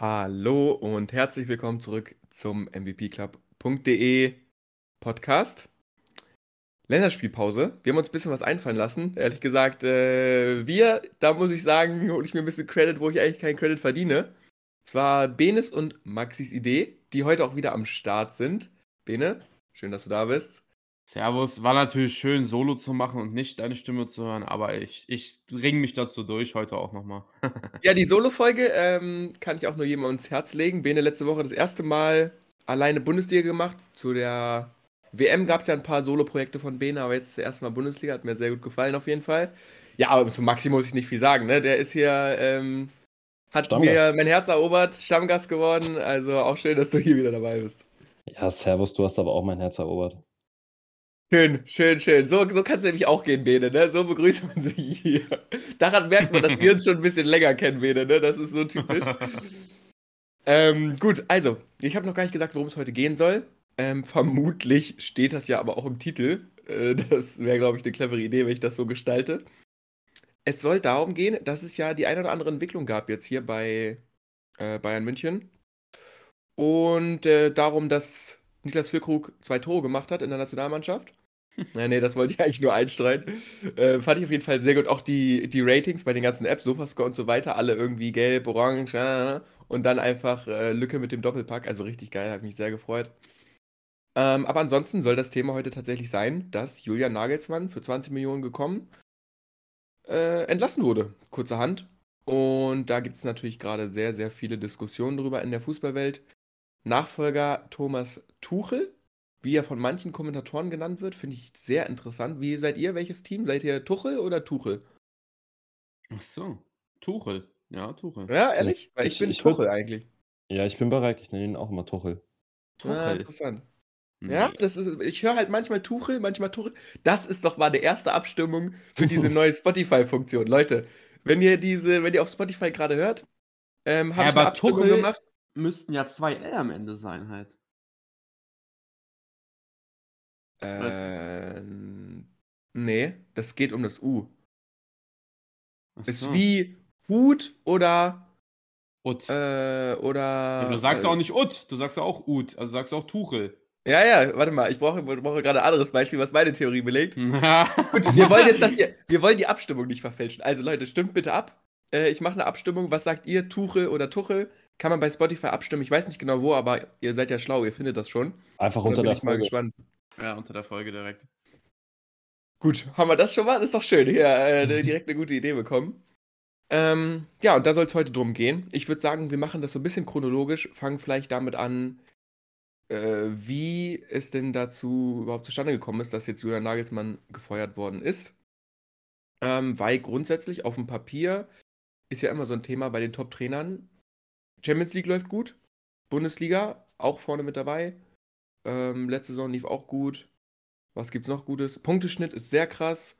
Hallo und herzlich willkommen zurück zum MVPclub.de Podcast. Länderspielpause. Wir haben uns ein bisschen was einfallen lassen. Ehrlich gesagt, äh, wir, da muss ich sagen, hole ich mir ein bisschen Credit, wo ich eigentlich keinen Credit verdiene. Es war Benes und Maxis Idee, die heute auch wieder am Start sind. Bene, schön, dass du da bist. Servus, war natürlich schön, Solo zu machen und nicht deine Stimme zu hören, aber ich, ich ring mich dazu durch, heute auch nochmal. ja, die Solo-Folge ähm, kann ich auch nur jedem ans Herz legen. Bene letzte Woche das erste Mal alleine Bundesliga gemacht. Zu der WM gab es ja ein paar Solo-Projekte von Bene, aber jetzt das erste Mal Bundesliga, hat mir sehr gut gefallen auf jeden Fall. Ja, aber zu Maxi muss ich nicht viel sagen, ne? Der ist hier, ähm, hat Stammgast. mir mein Herz erobert, Stammgast geworden. Also auch schön, dass du hier wieder dabei bist. Ja, Servus, du hast aber auch mein Herz erobert. Schön, schön, schön. So, so kann es nämlich auch gehen, Bene, ne? So begrüßt man sich hier. Daran merkt man, dass wir uns schon ein bisschen länger kennen, Bene, ne? Das ist so typisch. ähm, gut, also, ich habe noch gar nicht gesagt, worum es heute gehen soll. Ähm, vermutlich steht das ja aber auch im Titel. Äh, das wäre, glaube ich, eine clevere Idee, wenn ich das so gestalte. Es soll darum gehen, dass es ja die eine oder andere Entwicklung gab jetzt hier bei äh, Bayern München. Und äh, darum, dass Niklas Füllkrug zwei Tore gemacht hat in der Nationalmannschaft. nee, nee, das wollte ich eigentlich nur einstreuen. Äh, fand ich auf jeden Fall sehr gut. Auch die, die Ratings bei den ganzen Apps, Sofascore und so weiter, alle irgendwie gelb, orange äh, und dann einfach äh, Lücke mit dem Doppelpack. Also richtig geil, hat mich sehr gefreut. Ähm, aber ansonsten soll das Thema heute tatsächlich sein, dass Julian Nagelsmann für 20 Millionen gekommen äh, entlassen wurde, kurzerhand. Und da gibt es natürlich gerade sehr, sehr viele Diskussionen drüber in der Fußballwelt. Nachfolger Thomas Tuchel, wie er von manchen Kommentatoren genannt wird, finde ich sehr interessant. Wie seid ihr? Welches Team? Seid ihr Tuchel oder Tuchel? Ach so, Tuchel. Ja, Tuchel. Ja, ehrlich? Weil ich, ich bin ich Tuchel eigentlich. Ja, ich bin bereit. Ich nenne ihn auch immer Tuchel. Tuchel. Ah, interessant. Nee. Ja, das ist, ich höre halt manchmal Tuchel, manchmal Tuchel. Das ist doch mal eine erste Abstimmung für diese neue Spotify-Funktion. Leute, wenn ihr diese, wenn ihr auf Spotify gerade hört, ähm, habe ja, ich eine Abstimmung Tuchel, gemacht müssten ja zwei L am Ende sein halt. Äh, nee, das geht um das U. Ach Ist so. wie Hut oder Ut. Äh, oder. Ja, du sagst ja äh, auch nicht Ut, du sagst ja auch Ut, also sagst du auch Tuchel. Ja, ja, warte mal, ich brauche, brauche gerade ein anderes Beispiel, was meine Theorie belegt. Gut, wir wollen jetzt das hier, wir wollen die Abstimmung nicht verfälschen. Also Leute, stimmt bitte ab. Äh, ich mache eine Abstimmung. Was sagt ihr, Tuchel oder Tuchel? Kann man bei Spotify abstimmen. Ich weiß nicht genau wo, aber ihr seid ja schlau, ihr findet das schon. Einfach unter der Folge. Mal gespannt. Ja, unter der Folge direkt. Gut, haben wir das schon mal? Das ist doch schön. Hier äh, direkt eine gute Idee bekommen. Ähm, ja, und da soll es heute drum gehen. Ich würde sagen, wir machen das so ein bisschen chronologisch, fangen vielleicht damit an, äh, wie es denn dazu überhaupt zustande gekommen ist, dass jetzt Julian Nagelsmann gefeuert worden ist. Ähm, weil grundsätzlich auf dem Papier ist ja immer so ein Thema bei den Top-Trainern. Champions League läuft gut. Bundesliga auch vorne mit dabei. Ähm, letzte Saison lief auch gut. Was gibt's noch Gutes? Punkteschnitt ist sehr krass.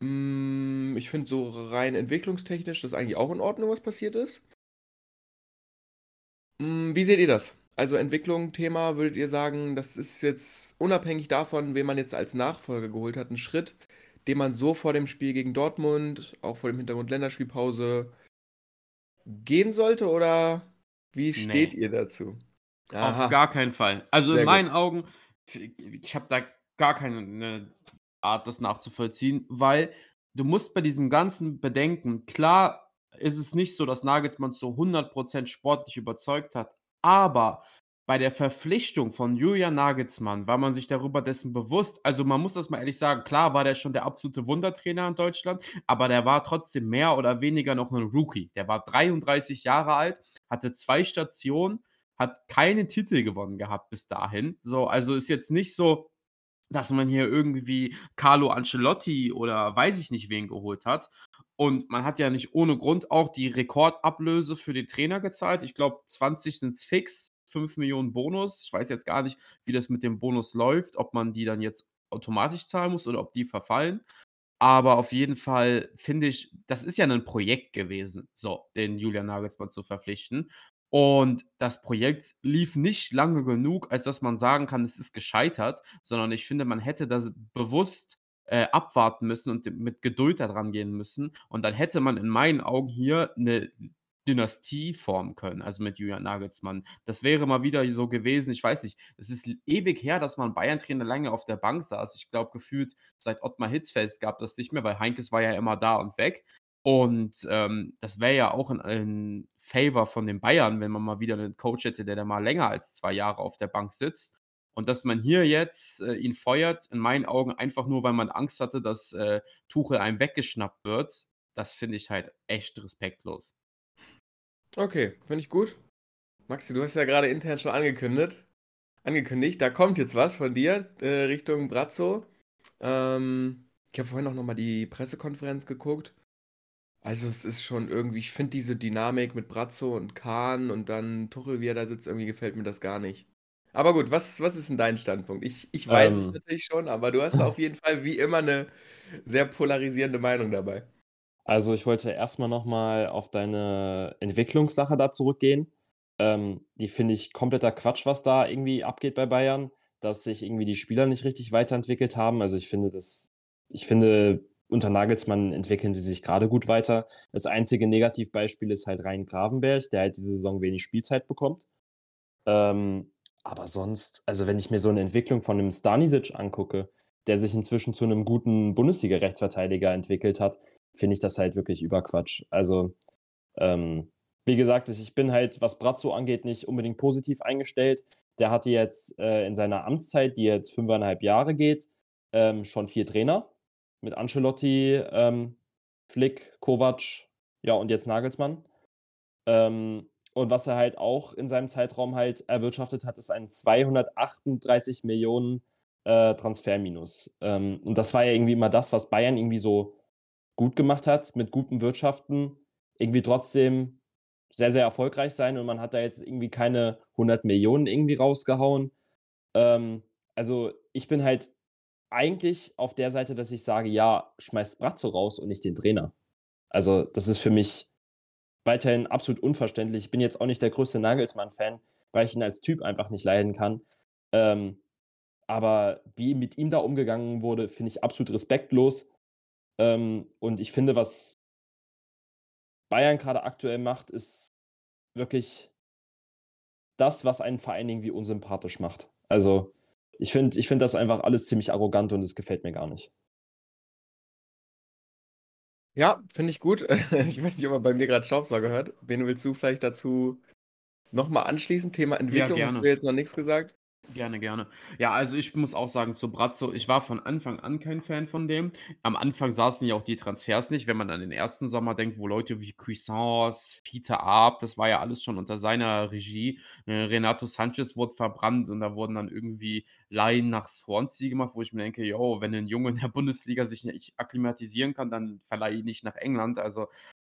Mm, ich finde so rein entwicklungstechnisch das eigentlich auch in Ordnung, was passiert ist. Mm, wie seht ihr das? Also Entwicklung, Thema, würdet ihr sagen, das ist jetzt unabhängig davon, wen man jetzt als Nachfolger geholt hat, ein Schritt, den man so vor dem Spiel gegen Dortmund, auch vor dem Hintergrund Länderspielpause, gehen sollte oder wie steht nee. ihr dazu? Aha. Auf gar keinen Fall. Also Sehr in meinen gut. Augen, ich habe da gar keine Art, das nachzuvollziehen, weil du musst bei diesem ganzen Bedenken, klar ist es nicht so, dass Nagelsmann zu 100% sportlich überzeugt hat, aber bei der Verpflichtung von Julian Nagelsmann war man sich darüber dessen bewusst. Also man muss das mal ehrlich sagen, klar war der schon der absolute Wundertrainer in Deutschland, aber der war trotzdem mehr oder weniger noch ein Rookie. Der war 33 Jahre alt, hatte zwei Stationen, hat keine Titel gewonnen gehabt bis dahin. So, also ist jetzt nicht so, dass man hier irgendwie Carlo Ancelotti oder weiß ich nicht wen geholt hat. Und man hat ja nicht ohne Grund auch die Rekordablöse für den Trainer gezahlt. Ich glaube, 20 sind es fix 5 Millionen Bonus. Ich weiß jetzt gar nicht, wie das mit dem Bonus läuft, ob man die dann jetzt automatisch zahlen muss oder ob die verfallen. Aber auf jeden Fall finde ich, das ist ja ein Projekt gewesen, so, den Julian Nagelsmann zu verpflichten. Und das Projekt lief nicht lange genug, als dass man sagen kann, es ist gescheitert, sondern ich finde, man hätte das bewusst äh, abwarten müssen und mit Geduld daran gehen müssen. Und dann hätte man in meinen Augen hier eine Dynastie formen können, also mit Julian Nagelsmann. Das wäre mal wieder so gewesen, ich weiß nicht, es ist ewig her, dass man Bayern-Trainer lange auf der Bank saß. Ich glaube, gefühlt seit Ottmar Hitzfeld gab das nicht mehr, weil Heinkes war ja immer da und weg. Und ähm, das wäre ja auch ein, ein Favor von den Bayern, wenn man mal wieder einen Coach hätte, der da mal länger als zwei Jahre auf der Bank sitzt. Und dass man hier jetzt äh, ihn feuert, in meinen Augen einfach nur, weil man Angst hatte, dass äh, Tuchel einem weggeschnappt wird, das finde ich halt echt respektlos. Okay, finde ich gut. Maxi, du hast ja gerade intern schon angekündigt. Angekündigt, da kommt jetzt was von dir äh, Richtung Brazzo. Ähm, ich habe vorhin auch nochmal die Pressekonferenz geguckt. Also es ist schon irgendwie, ich finde diese Dynamik mit Brazzo und Kahn und dann Tuchel, wie er da sitzt, irgendwie gefällt mir das gar nicht. Aber gut, was, was ist denn dein Standpunkt? Ich, ich weiß es Ähm, natürlich schon, aber du hast auf jeden Fall wie immer eine sehr polarisierende Meinung dabei. Also ich wollte erstmal nochmal auf deine Entwicklungssache da zurückgehen. Ähm, die finde ich kompletter Quatsch, was da irgendwie abgeht bei Bayern, dass sich irgendwie die Spieler nicht richtig weiterentwickelt haben. Also ich finde das, ich finde, unter Nagelsmann entwickeln sie sich gerade gut weiter. Das einzige Negativbeispiel ist halt Rhein Gravenberg, der halt diese Saison wenig Spielzeit bekommt. Ähm, aber sonst, also wenn ich mir so eine Entwicklung von einem Stanisic angucke, der sich inzwischen zu einem guten Bundesliga-Rechtsverteidiger entwickelt hat, finde ich das halt wirklich Überquatsch. Also, ähm, wie gesagt, ich bin halt, was Brazzo angeht, nicht unbedingt positiv eingestellt. Der hatte jetzt äh, in seiner Amtszeit, die jetzt fünfeinhalb Jahre geht, ähm, schon vier Trainer mit Ancelotti, ähm, Flick, Kovac, ja und jetzt Nagelsmann. Ähm, und was er halt auch in seinem Zeitraum halt erwirtschaftet hat, ist ein 238 Millionen äh, Transferminus. Ähm, und das war ja irgendwie immer das, was Bayern irgendwie so gut gemacht hat, mit gutem Wirtschaften, irgendwie trotzdem sehr, sehr erfolgreich sein. Und man hat da jetzt irgendwie keine 100 Millionen irgendwie rausgehauen. Ähm, also ich bin halt eigentlich auf der Seite, dass ich sage, ja, schmeißt Brazzo raus und nicht den Trainer. Also das ist für mich weiterhin absolut unverständlich. Ich bin jetzt auch nicht der größte Nagelsmann-Fan, weil ich ihn als Typ einfach nicht leiden kann. Ähm, aber wie mit ihm da umgegangen wurde, finde ich absolut respektlos. Ähm, und ich finde, was Bayern gerade aktuell macht, ist wirklich das, was einen Verein irgendwie unsympathisch macht. Also ich finde ich find das einfach alles ziemlich arrogant und es gefällt mir gar nicht. Ja, finde ich gut. Ich weiß nicht, ob man bei mir gerade Staubsauger hört. Wen willst du vielleicht dazu nochmal anschließen? Thema Entwicklung, hast gerne. du jetzt noch nichts gesagt? Gerne, gerne. Ja, also ich muss auch sagen, zu Brazzo, ich war von Anfang an kein Fan von dem. Am Anfang saßen ja auch die Transfers nicht, wenn man an den ersten Sommer denkt, wo Leute wie Cuisance, Fiete Arp, das war ja alles schon unter seiner Regie. Äh, Renato Sanchez wurde verbrannt und da wurden dann irgendwie Laien nach Swansea gemacht, wo ich mir denke, yo, wenn ein Junge in der Bundesliga sich nicht akklimatisieren kann, dann verleihe ihn nicht nach England. Also,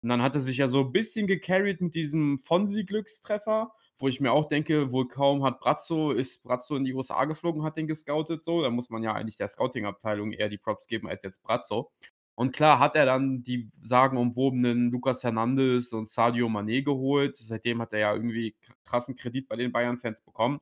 und dann hat er sich ja so ein bisschen gecarried mit diesem Fonsi-Glückstreffer wo ich mir auch denke, wohl kaum hat Brazzo, ist Brazzo in die USA geflogen, hat den gescoutet so. Da muss man ja eigentlich der Scouting-Abteilung eher die Props geben als jetzt Brazzo. Und klar hat er dann die sagenumwobenen Lucas Hernandez und Sadio Mané geholt. Seitdem hat er ja irgendwie krassen Kredit bei den Bayern-Fans bekommen.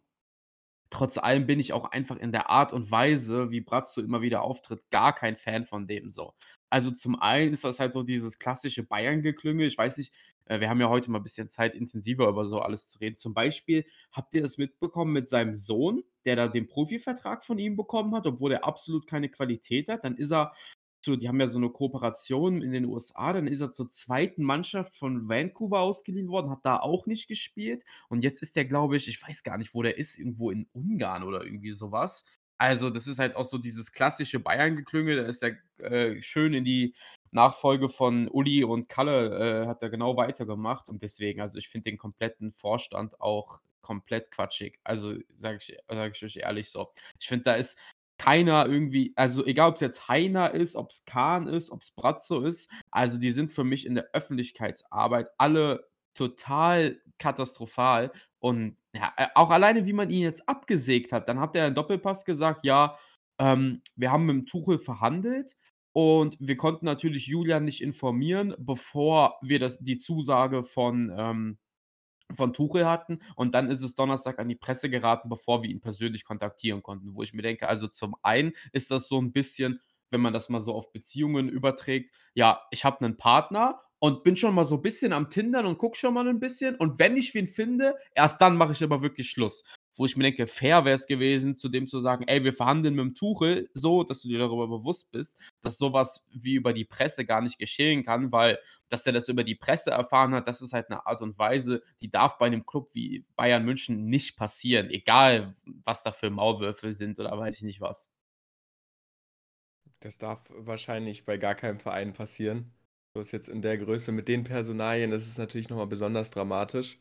Trotz allem bin ich auch einfach in der Art und Weise, wie Brazzo immer wieder auftritt, gar kein Fan von dem so. Also zum einen ist das halt so dieses klassische Bayern-Geklüngel. Ich weiß nicht, äh, wir haben ja heute mal ein bisschen Zeit, intensiver über so alles zu reden. Zum Beispiel, habt ihr das mitbekommen mit seinem Sohn, der da den Profivertrag von ihm bekommen hat, obwohl er absolut keine Qualität hat? Dann ist er zu, die haben ja so eine Kooperation in den USA, dann ist er zur zweiten Mannschaft von Vancouver ausgeliehen worden, hat da auch nicht gespielt. Und jetzt ist der, glaube ich, ich weiß gar nicht, wo der ist, irgendwo in Ungarn oder irgendwie sowas. Also, das ist halt auch so dieses klassische Bayern-Geklüngel. Da ist er äh, schön in die Nachfolge von Uli und Kalle, äh, hat er genau weitergemacht. Und deswegen, also ich finde den kompletten Vorstand auch komplett quatschig. Also sage ich, sag ich euch ehrlich so. Ich finde, da ist keiner irgendwie, also egal ob es jetzt Heiner ist, ob es Kahn ist, ob es Brazzo ist, also die sind für mich in der Öffentlichkeitsarbeit alle total katastrophal. Und ja, äh, auch alleine, wie man ihn jetzt abgesägt hat, dann hat er einen Doppelpass gesagt, ja, ähm, wir haben mit dem Tuchel verhandelt und wir konnten natürlich Julian nicht informieren, bevor wir das, die Zusage von, ähm, von Tuchel hatten. Und dann ist es Donnerstag an die Presse geraten, bevor wir ihn persönlich kontaktieren konnten. Wo ich mir denke, also zum einen ist das so ein bisschen, wenn man das mal so auf Beziehungen überträgt, ja, ich habe einen Partner und bin schon mal so ein bisschen am Tindern und gucke schon mal ein bisschen. Und wenn ich wen finde, erst dann mache ich aber wirklich Schluss. Wo ich mir denke, fair wäre es gewesen, zu dem zu sagen, ey, wir verhandeln mit dem Tuchel so, dass du dir darüber bewusst bist, dass sowas wie über die Presse gar nicht geschehen kann, weil dass er das über die Presse erfahren hat, das ist halt eine Art und Weise, die darf bei einem Club wie Bayern München nicht passieren, egal was da für Maulwürfe sind oder weiß ich nicht was. Das darf wahrscheinlich bei gar keinem Verein passieren. Bloß jetzt in der Größe mit den Personalien ist es natürlich nochmal besonders dramatisch.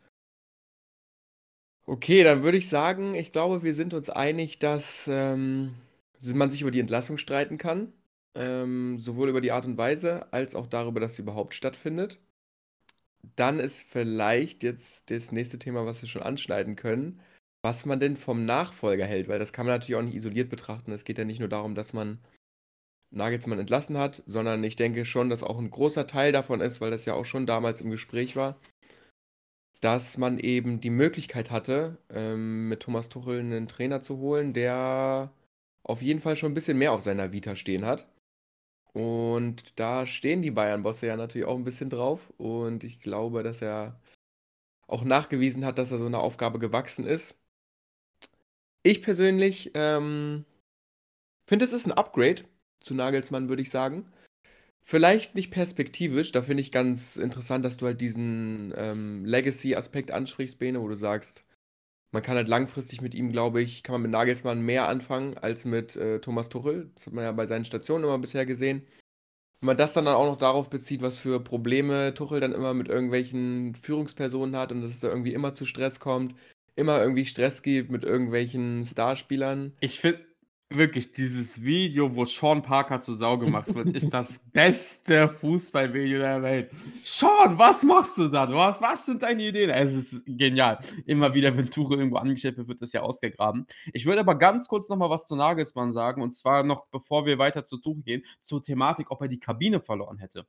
Okay, dann würde ich sagen, ich glaube, wir sind uns einig, dass ähm, man sich über die Entlassung streiten kann. Ähm, sowohl über die Art und Weise als auch darüber, dass sie überhaupt stattfindet. Dann ist vielleicht jetzt das nächste Thema, was wir schon anschneiden können, was man denn vom Nachfolger hält, weil das kann man natürlich auch nicht isoliert betrachten. Es geht ja nicht nur darum, dass man Nagelsmann entlassen hat, sondern ich denke schon, dass auch ein großer Teil davon ist, weil das ja auch schon damals im Gespräch war, dass man eben die Möglichkeit hatte, ähm, mit Thomas Tuchel einen Trainer zu holen, der auf jeden Fall schon ein bisschen mehr auf seiner Vita stehen hat. Und da stehen die Bayern-Bosse ja natürlich auch ein bisschen drauf. Und ich glaube, dass er auch nachgewiesen hat, dass er so einer Aufgabe gewachsen ist. Ich persönlich ähm, finde, es ist ein Upgrade zu Nagelsmann, würde ich sagen. Vielleicht nicht perspektivisch, da finde ich ganz interessant, dass du halt diesen ähm, Legacy-Aspekt ansprichst, Bene, wo du sagst, man kann halt langfristig mit ihm, glaube ich, kann man mit Nagelsmann mehr anfangen als mit äh, Thomas Tuchel. Das hat man ja bei seinen Stationen immer bisher gesehen. Wenn man das dann auch noch darauf bezieht, was für Probleme Tuchel dann immer mit irgendwelchen Führungspersonen hat und dass es da irgendwie immer zu Stress kommt, immer irgendwie Stress gibt mit irgendwelchen Starspielern. Ich finde, Wirklich, dieses Video, wo Sean Parker zur Sau gemacht wird, ist das beste Fußballvideo der Welt. Sean, was machst du da? Was, was sind deine Ideen? Es ist genial. Immer wieder, wenn Tuchel irgendwo angestellt wird, wird das ja ausgegraben. Ich würde aber ganz kurz nochmal was zu Nagelsmann sagen, und zwar noch, bevor wir weiter zu Tuchel gehen, zur Thematik, ob er die Kabine verloren hätte.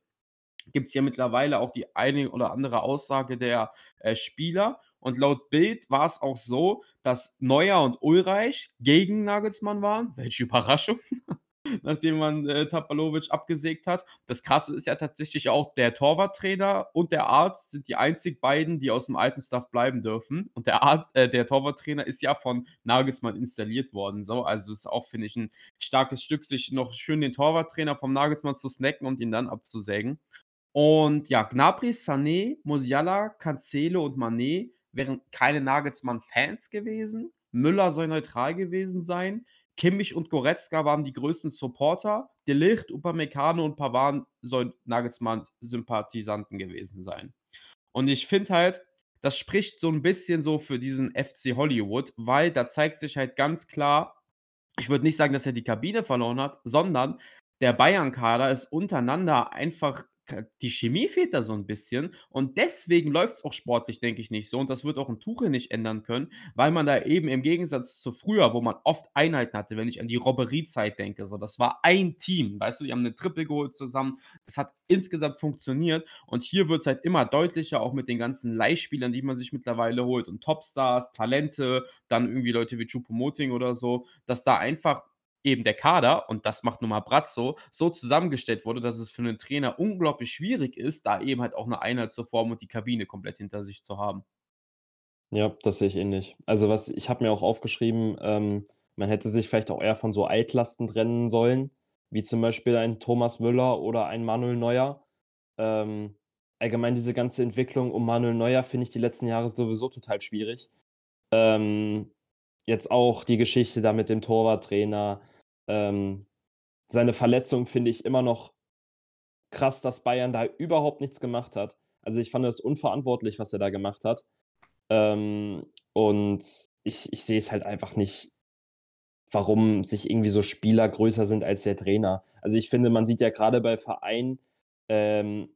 Gibt es ja mittlerweile auch die eine oder andere Aussage der äh, Spieler. Und laut Bild war es auch so, dass Neuer und Ulreich gegen Nagelsmann waren. Welche Überraschung. Nachdem man äh, Tapalovic abgesägt hat. Das Krasse ist ja tatsächlich auch, der Torwarttrainer und der Arzt sind die einzig beiden, die aus dem alten Stuff bleiben dürfen. Und der Arzt, äh, der Torwarttrainer ist ja von Nagelsmann installiert worden. So, also das ist auch, finde ich, ein starkes Stück, sich noch schön den Torwarttrainer vom Nagelsmann zu snacken und ihn dann abzusägen. Und ja, Gnabry, Sané, Musiala, Cancelo und Mané wären keine Nagelsmann-Fans gewesen. Müller soll neutral gewesen sein. Kimmich und Goretzka waren die größten Supporter. De Ligt, Upamecano und Pavard sollen Nagelsmann-Sympathisanten gewesen sein. Und ich finde halt, das spricht so ein bisschen so für diesen FC Hollywood, weil da zeigt sich halt ganz klar, ich würde nicht sagen, dass er die Kabine verloren hat, sondern der Bayern-Kader ist untereinander einfach die Chemie fehlt da so ein bisschen und deswegen läuft es auch sportlich, denke ich, nicht so und das wird auch ein Tuchel nicht ändern können, weil man da eben im Gegensatz zu früher, wo man oft Einheiten hatte, wenn ich an die Robberiezeit denke, so, das war ein Team, weißt du, die haben eine Triple geholt zusammen, das hat insgesamt funktioniert und hier wird es halt immer deutlicher, auch mit den ganzen Leihspielern, die man sich mittlerweile holt und Topstars, Talente, dann irgendwie Leute wie Chupomoting oder so, dass da einfach eben der Kader, und das macht nun mal Brazzo, so zusammengestellt wurde, dass es für einen Trainer unglaublich schwierig ist, da eben halt auch eine Einheit zu formen und die Kabine komplett hinter sich zu haben. Ja, das sehe ich ähnlich. Also was ich habe mir auch aufgeschrieben, ähm, man hätte sich vielleicht auch eher von so Altlasten trennen sollen, wie zum Beispiel ein Thomas Müller oder ein Manuel Neuer. Ähm, allgemein diese ganze Entwicklung um Manuel Neuer finde ich die letzten Jahre sowieso total schwierig. Ähm, jetzt auch die Geschichte da mit dem Torwarttrainer. Ähm, seine Verletzung finde ich immer noch krass, dass Bayern da überhaupt nichts gemacht hat. Also ich fand das unverantwortlich, was er da gemacht hat. Ähm, und ich, ich sehe es halt einfach nicht, warum sich irgendwie so Spieler größer sind als der Trainer. Also ich finde, man sieht ja gerade bei Vereinen, ähm,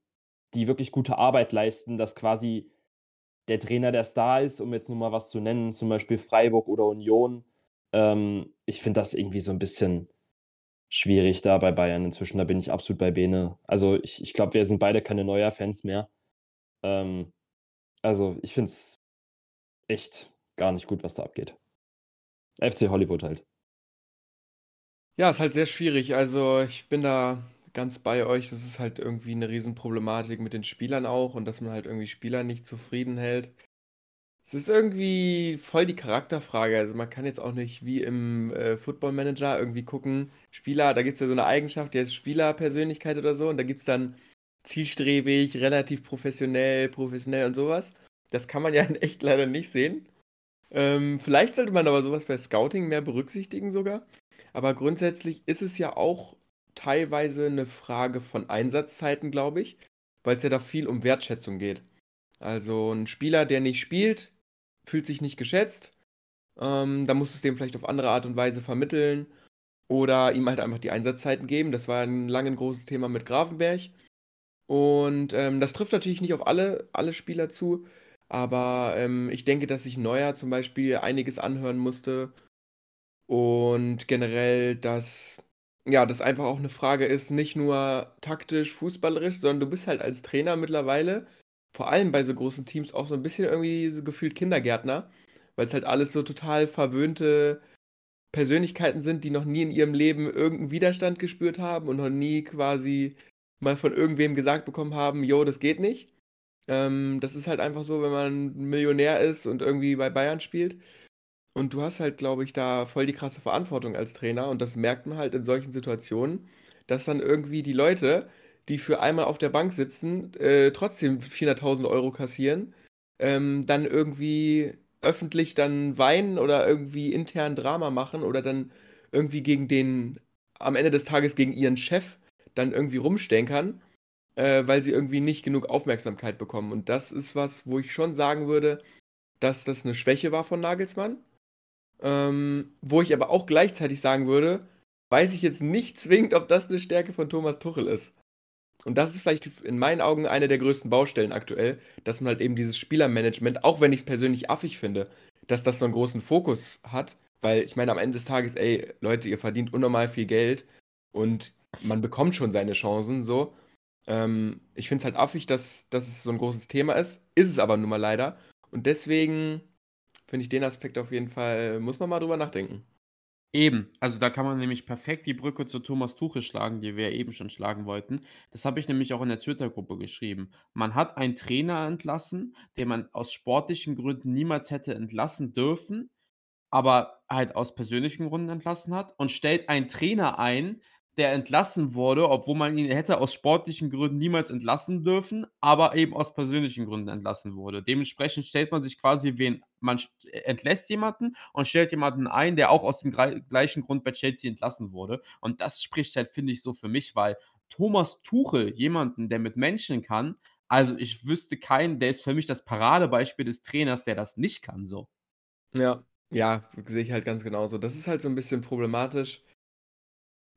die wirklich gute Arbeit leisten, dass quasi der Trainer der Star ist, um jetzt nur mal was zu nennen, zum Beispiel Freiburg oder Union. Ähm, ich finde das irgendwie so ein bisschen schwierig da bei Bayern inzwischen. Da bin ich absolut bei Bene. Also ich, ich glaube, wir sind beide keine Neuer-Fans mehr. Ähm, also ich finde es echt gar nicht gut, was da abgeht. FC Hollywood halt. Ja, ist halt sehr schwierig. Also ich bin da ganz bei euch. Das ist halt irgendwie eine Riesenproblematik mit den Spielern auch und dass man halt irgendwie Spieler nicht zufrieden hält. Es ist irgendwie voll die Charakterfrage. Also man kann jetzt auch nicht wie im äh, Football Manager irgendwie gucken, Spieler, da gibt es ja so eine Eigenschaft, die heißt Spielerpersönlichkeit oder so, und da gibt es dann zielstrebig, relativ professionell, professionell und sowas. Das kann man ja in echt leider nicht sehen. Ähm, vielleicht sollte man aber sowas bei Scouting mehr berücksichtigen sogar. Aber grundsätzlich ist es ja auch teilweise eine Frage von Einsatzzeiten, glaube ich, weil es ja da viel um Wertschätzung geht. Also ein Spieler, der nicht spielt, fühlt sich nicht geschätzt. Ähm, da muss es dem vielleicht auf andere Art und Weise vermitteln oder ihm halt einfach die Einsatzzeiten geben. Das war ein lange ein großes Thema mit Grafenberg. Und ähm, das trifft natürlich nicht auf alle, alle Spieler zu, aber ähm, ich denke, dass sich Neuer zum Beispiel einiges anhören musste. Und generell, dass ja, das einfach auch eine Frage ist, nicht nur taktisch, fußballerisch, sondern du bist halt als Trainer mittlerweile, vor allem bei so großen Teams, auch so ein bisschen irgendwie so gefühlt Kindergärtner, weil es halt alles so total verwöhnte Persönlichkeiten sind, die noch nie in ihrem Leben irgendeinen Widerstand gespürt haben und noch nie quasi mal von irgendwem gesagt bekommen haben, jo, das geht nicht. Ähm, das ist halt einfach so, wenn man Millionär ist und irgendwie bei Bayern spielt. Und du hast halt, glaube ich, da voll die krasse Verantwortung als Trainer. Und das merkt man halt in solchen Situationen, dass dann irgendwie die Leute, die für einmal auf der Bank sitzen, äh, trotzdem 400.000 Euro kassieren, ähm, dann irgendwie öffentlich dann weinen oder irgendwie intern Drama machen oder dann irgendwie gegen den, am Ende des Tages gegen ihren Chef dann irgendwie rumstenkern, äh, weil sie irgendwie nicht genug Aufmerksamkeit bekommen. Und das ist was, wo ich schon sagen würde, dass das eine Schwäche war von Nagelsmann. Ähm, wo ich aber auch gleichzeitig sagen würde, weiß ich jetzt nicht zwingend, ob das eine Stärke von Thomas Tuchel ist. Und das ist vielleicht in meinen Augen eine der größten Baustellen aktuell, dass man halt eben dieses Spielermanagement, auch wenn ich es persönlich affig finde, dass das so einen großen Fokus hat, weil ich meine, am Ende des Tages, ey, Leute, ihr verdient unnormal viel Geld und man bekommt schon seine Chancen so. Ähm, ich finde es halt affig, dass, dass es so ein großes Thema ist. Ist es aber nun mal leider. Und deswegen finde ich den Aspekt auf jeden Fall, muss man mal drüber nachdenken. Eben, also da kann man nämlich perfekt die Brücke zu Thomas Tuchel schlagen, die wir eben schon schlagen wollten. Das habe ich nämlich auch in der Twitter-Gruppe geschrieben. Man hat einen Trainer entlassen, den man aus sportlichen Gründen niemals hätte entlassen dürfen, aber halt aus persönlichen Gründen entlassen hat und stellt einen Trainer ein, der entlassen wurde, obwohl man ihn hätte aus sportlichen Gründen niemals entlassen dürfen, aber eben aus persönlichen Gründen entlassen wurde. Dementsprechend stellt man sich quasi wen, man entlässt jemanden und stellt jemanden ein, der auch aus dem gleichen Grund bei Chelsea entlassen wurde. Und das spricht halt, finde ich, so für mich, weil Thomas Tuchel, jemanden, der mit Menschen kann, also ich wüsste keinen, der ist für mich das Paradebeispiel des Trainers, der das nicht kann, so. Ja, ja, sehe ich halt ganz genauso. Das ist halt so ein bisschen problematisch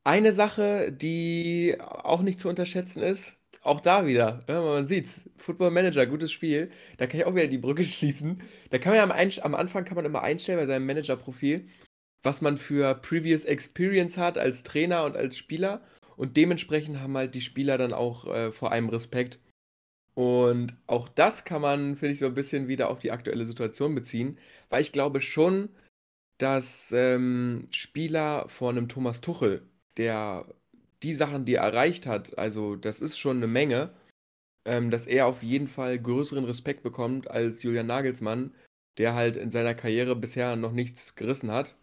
eine Sache, die auch nicht zu unterschätzen ist, auch da wieder, ne, man sieht's, Football Manager, gutes Spiel, da kann ich auch wieder die Brücke schließen. Da kann man ja am, Einst am Anfang kann man immer einstellen bei seinem Manager-Profil, was man für Previous Experience hat als Trainer und als Spieler. Und dementsprechend haben halt die Spieler dann auch äh, vor einem Respekt. Und auch das kann man, finde ich, so ein bisschen wieder auf die aktuelle Situation beziehen, weil ich glaube schon, dass ähm, Spieler vor einem Thomas Tuchel der die Sachen, die er erreicht hat, also das ist schon eine Menge, ähm, dass er auf jeden Fall größeren Respekt bekommt als Julian Nagelsmann, der halt in seiner Karriere bisher noch nichts gerissen hat.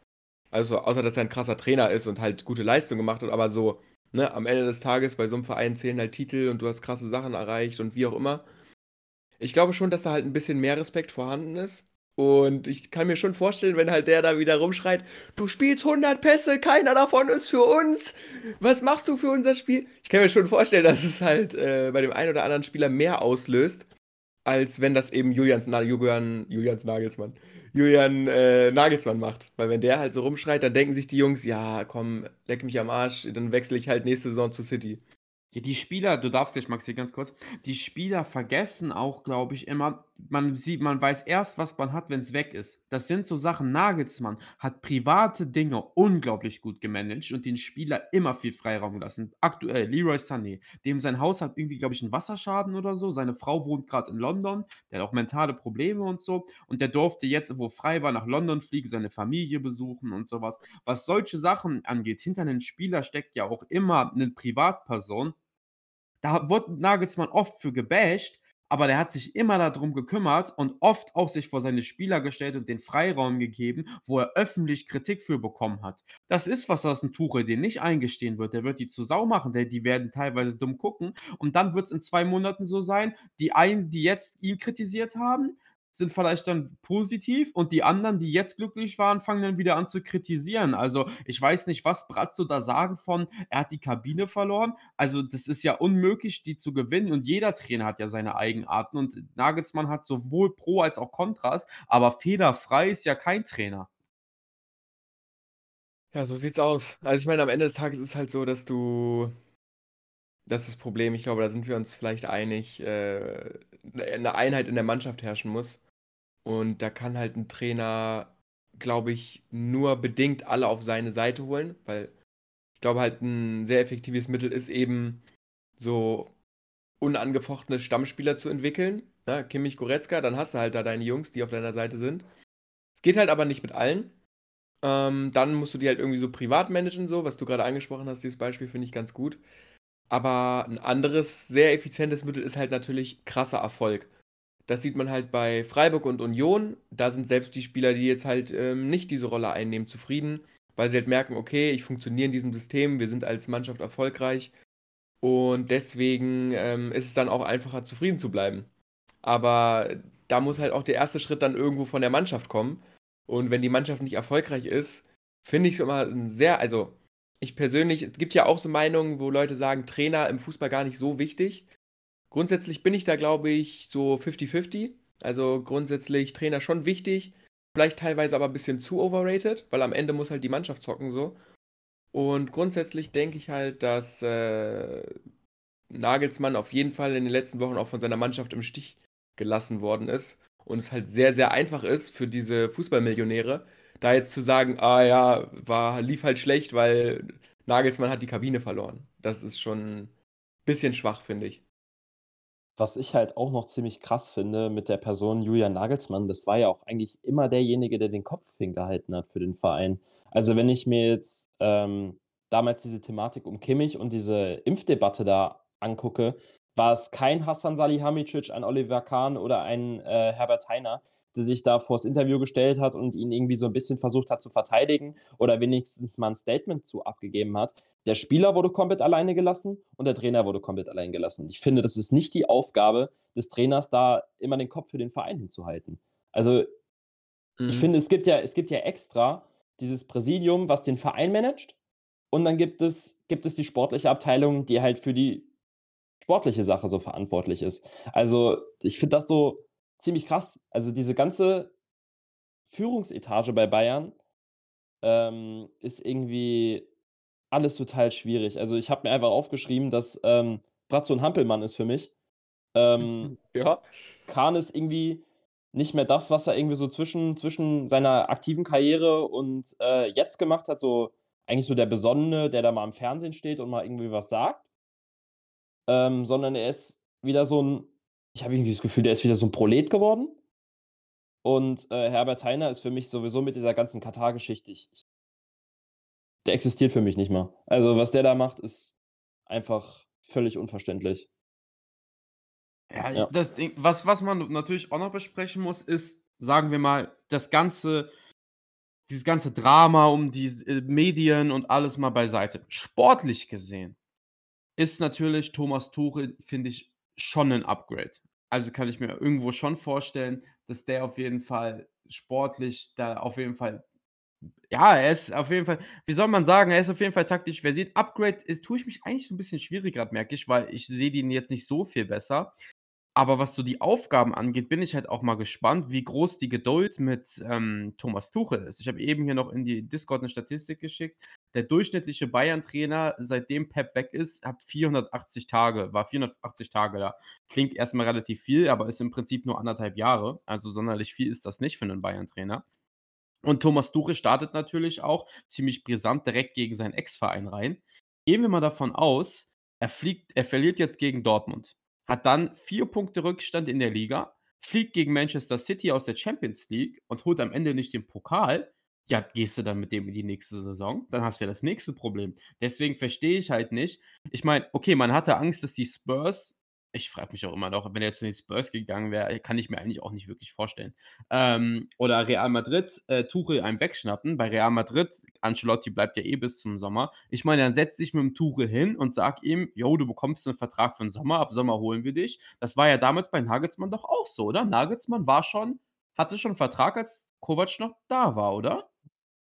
Also außer dass er ein krasser Trainer ist und halt gute Leistung gemacht hat, aber so, ne, am Ende des Tages bei so einem Verein zählen halt Titel und du hast krasse Sachen erreicht und wie auch immer. Ich glaube schon, dass da halt ein bisschen mehr Respekt vorhanden ist. Und ich kann mir schon vorstellen, wenn halt der da wieder rumschreit, du spielst 100 Pässe, keiner davon ist für uns. Was machst du für unser Spiel? Ich kann mir schon vorstellen, dass es halt äh, bei dem einen oder anderen Spieler mehr auslöst, als wenn das eben Julians, Na, Julian, Julians Nagelsmann, Julian äh, Nagelsmann macht. Weil wenn der halt so rumschreit, dann denken sich die Jungs, ja, komm, leck mich am Arsch, dann wechsle ich halt nächste Saison zu City. Ja, die Spieler, du darfst dich, Maxi, ganz kurz. Die Spieler vergessen auch, glaube ich, immer, man sieht man weiß erst, was man hat, wenn es weg ist. Das sind so Sachen Nagelsmann hat private Dinge unglaublich gut gemanagt und den Spieler immer viel Freiraum gelassen. Aktuell Leroy Sané, dem sein Haus hat irgendwie, glaube ich, einen Wasserschaden oder so. Seine Frau wohnt gerade in London, der hat auch mentale Probleme und so und der durfte jetzt, wo frei war, nach London fliegen, seine Familie besuchen und sowas. Was solche Sachen angeht, hinter einem Spieler steckt ja auch immer eine Privatperson. Da wurde Nagelsmann oft für gebasht, aber der hat sich immer darum gekümmert und oft auch sich vor seine Spieler gestellt und den Freiraum gegeben, wo er öffentlich Kritik für bekommen hat. Das ist was, was ein Tuchel den nicht eingestehen wird. Der wird die zu Sau machen, der, die werden teilweise dumm gucken und dann wird es in zwei Monaten so sein, die einen, die jetzt ihn kritisiert haben, sind vielleicht dann positiv und die anderen, die jetzt glücklich waren, fangen dann wieder an zu kritisieren. Also ich weiß nicht, was Bratzo da sagen von, er hat die Kabine verloren. Also das ist ja unmöglich, die zu gewinnen und jeder Trainer hat ja seine Eigenarten und Nagelsmann hat sowohl Pro als auch Kontras, aber fehlerfrei ist ja kein Trainer. Ja, so sieht's aus. Also ich meine, am Ende des Tages ist es halt so, dass du das ist das Problem. Ich glaube, da sind wir uns vielleicht einig, äh, eine Einheit in der Mannschaft herrschen muss. Und da kann halt ein Trainer, glaube ich, nur bedingt alle auf seine Seite holen, weil ich glaube halt ein sehr effektives Mittel ist eben so unangefochtene Stammspieler zu entwickeln. Ne? Kimmich, Goretzka, dann hast du halt da deine Jungs, die auf deiner Seite sind. Es geht halt aber nicht mit allen. Ähm, dann musst du die halt irgendwie so privat managen, so, was du gerade angesprochen hast, dieses Beispiel finde ich ganz gut. Aber ein anderes sehr effizientes Mittel ist halt natürlich krasser Erfolg. Das sieht man halt bei Freiburg und Union. Da sind selbst die Spieler, die jetzt halt ähm, nicht diese Rolle einnehmen, zufrieden, weil sie halt merken, okay, ich funktioniere in diesem System, wir sind als Mannschaft erfolgreich. Und deswegen ähm, ist es dann auch einfacher, zufrieden zu bleiben. Aber da muss halt auch der erste Schritt dann irgendwo von der Mannschaft kommen. Und wenn die Mannschaft nicht erfolgreich ist, finde ich es immer sehr, also ich persönlich, es gibt ja auch so Meinungen, wo Leute sagen, Trainer im Fußball gar nicht so wichtig. Grundsätzlich bin ich da, glaube ich, so 50-50. Also grundsätzlich Trainer schon wichtig, vielleicht teilweise aber ein bisschen zu overrated, weil am Ende muss halt die Mannschaft zocken so. Und grundsätzlich denke ich halt, dass äh, Nagelsmann auf jeden Fall in den letzten Wochen auch von seiner Mannschaft im Stich gelassen worden ist. Und es halt sehr, sehr einfach ist für diese Fußballmillionäre, da jetzt zu sagen, ah ja, war, lief halt schlecht, weil Nagelsmann hat die Kabine verloren. Das ist schon ein bisschen schwach, finde ich. Was ich halt auch noch ziemlich krass finde mit der Person Julian Nagelsmann, das war ja auch eigentlich immer derjenige, der den Kopf hingehalten hat für den Verein. Also wenn ich mir jetzt ähm, damals diese Thematik um Kimmich und diese Impfdebatte da angucke, war es kein Hassan Salihamidzic, ein Oliver Kahn oder ein äh, Herbert Heiner, der sich da vors Interview gestellt hat und ihn irgendwie so ein bisschen versucht hat zu verteidigen oder wenigstens mal ein Statement zu abgegeben hat. Der Spieler wurde komplett alleine gelassen und der Trainer wurde komplett allein gelassen. Ich finde, das ist nicht die Aufgabe des Trainers, da immer den Kopf für den Verein hinzuhalten. Also, mhm. ich finde, es gibt ja, es gibt ja extra dieses Präsidium, was den Verein managt. Und dann gibt es, gibt es die sportliche Abteilung, die halt für die sportliche Sache so verantwortlich ist. Also, ich finde das so, ziemlich krass. Also diese ganze Führungsetage bei Bayern ähm, ist irgendwie alles total schwierig. Also ich habe mir einfach aufgeschrieben, dass ähm, Bratzo ein Hampelmann ist für mich. Ähm, ja. Kahn ist irgendwie nicht mehr das, was er irgendwie so zwischen, zwischen seiner aktiven Karriere und äh, jetzt gemacht hat. So eigentlich so der Besonnene, der da mal im Fernsehen steht und mal irgendwie was sagt. Ähm, sondern er ist wieder so ein ich habe irgendwie das Gefühl, der ist wieder so ein Prolet geworden. Und äh, Herbert Heiner ist für mich sowieso mit dieser ganzen Katar-Geschichte, ich, ich, der existiert für mich nicht mal. Also, was der da macht, ist einfach völlig unverständlich. Ja, ja. Das, was, was man natürlich auch noch besprechen muss, ist, sagen wir mal, das ganze, dieses ganze Drama um die äh, Medien und alles mal beiseite. Sportlich gesehen ist natürlich Thomas Tuchel, finde ich, schon ein Upgrade. Also kann ich mir irgendwo schon vorstellen, dass der auf jeden Fall sportlich da auf jeden Fall ja, er ist auf jeden Fall, wie soll man sagen, er ist auf jeden Fall taktisch versiert. Upgrade ist, tue ich mich eigentlich so ein bisschen schwierig gerade, merke ich, weil ich sehe den jetzt nicht so viel besser. Aber was so die Aufgaben angeht, bin ich halt auch mal gespannt, wie groß die Geduld mit ähm, Thomas Tuchel ist. Ich habe eben hier noch in die Discord eine Statistik geschickt. Der durchschnittliche Bayern-Trainer, seitdem Pep weg ist, hat 480 Tage, war 480 Tage da. Klingt erstmal relativ viel, aber ist im Prinzip nur anderthalb Jahre. Also sonderlich viel ist das nicht für einen Bayern-Trainer. Und Thomas Tuchel startet natürlich auch ziemlich brisant direkt gegen seinen Ex-Verein rein. Gehen wir mal davon aus, er fliegt, er verliert jetzt gegen Dortmund hat dann vier Punkte Rückstand in der Liga, fliegt gegen Manchester City aus der Champions League und holt am Ende nicht den Pokal. Ja, gehst du dann mit dem in die nächste Saison? Dann hast du ja das nächste Problem. Deswegen verstehe ich halt nicht. Ich meine, okay, man hatte Angst, dass die Spurs ich frage mich auch immer noch, wenn er jetzt in die Spurs gegangen wäre, kann ich mir eigentlich auch nicht wirklich vorstellen. Ähm, oder Real Madrid, äh, Tuchel einem wegschnappen. Bei Real Madrid, Ancelotti bleibt ja eh bis zum Sommer. Ich meine, dann setz dich mit dem Tuchel hin und sag ihm, yo, du bekommst einen Vertrag für den Sommer, ab Sommer holen wir dich. Das war ja damals bei Nagelsmann doch auch so, oder? Nagelsmann war schon, hatte schon einen Vertrag, als Kovac noch da war, oder?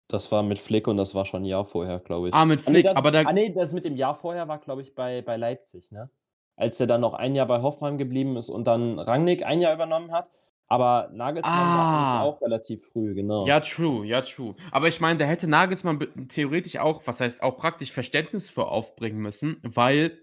Das war mit Flick und das war schon ein Jahr vorher, glaube ich. Ah, mit Flick, ah, nee, das, aber da. Ah, nee, das mit dem Jahr vorher war, glaube ich, bei, bei Leipzig, ne? Als er dann noch ein Jahr bei Hoffenheim geblieben ist und dann Rangnick ein Jahr übernommen hat. Aber Nagelsmann ah. war auch relativ früh, genau. Ja, true, ja, true. Aber ich meine, da hätte Nagelsmann theoretisch auch, was heißt auch praktisch Verständnis für aufbringen müssen, weil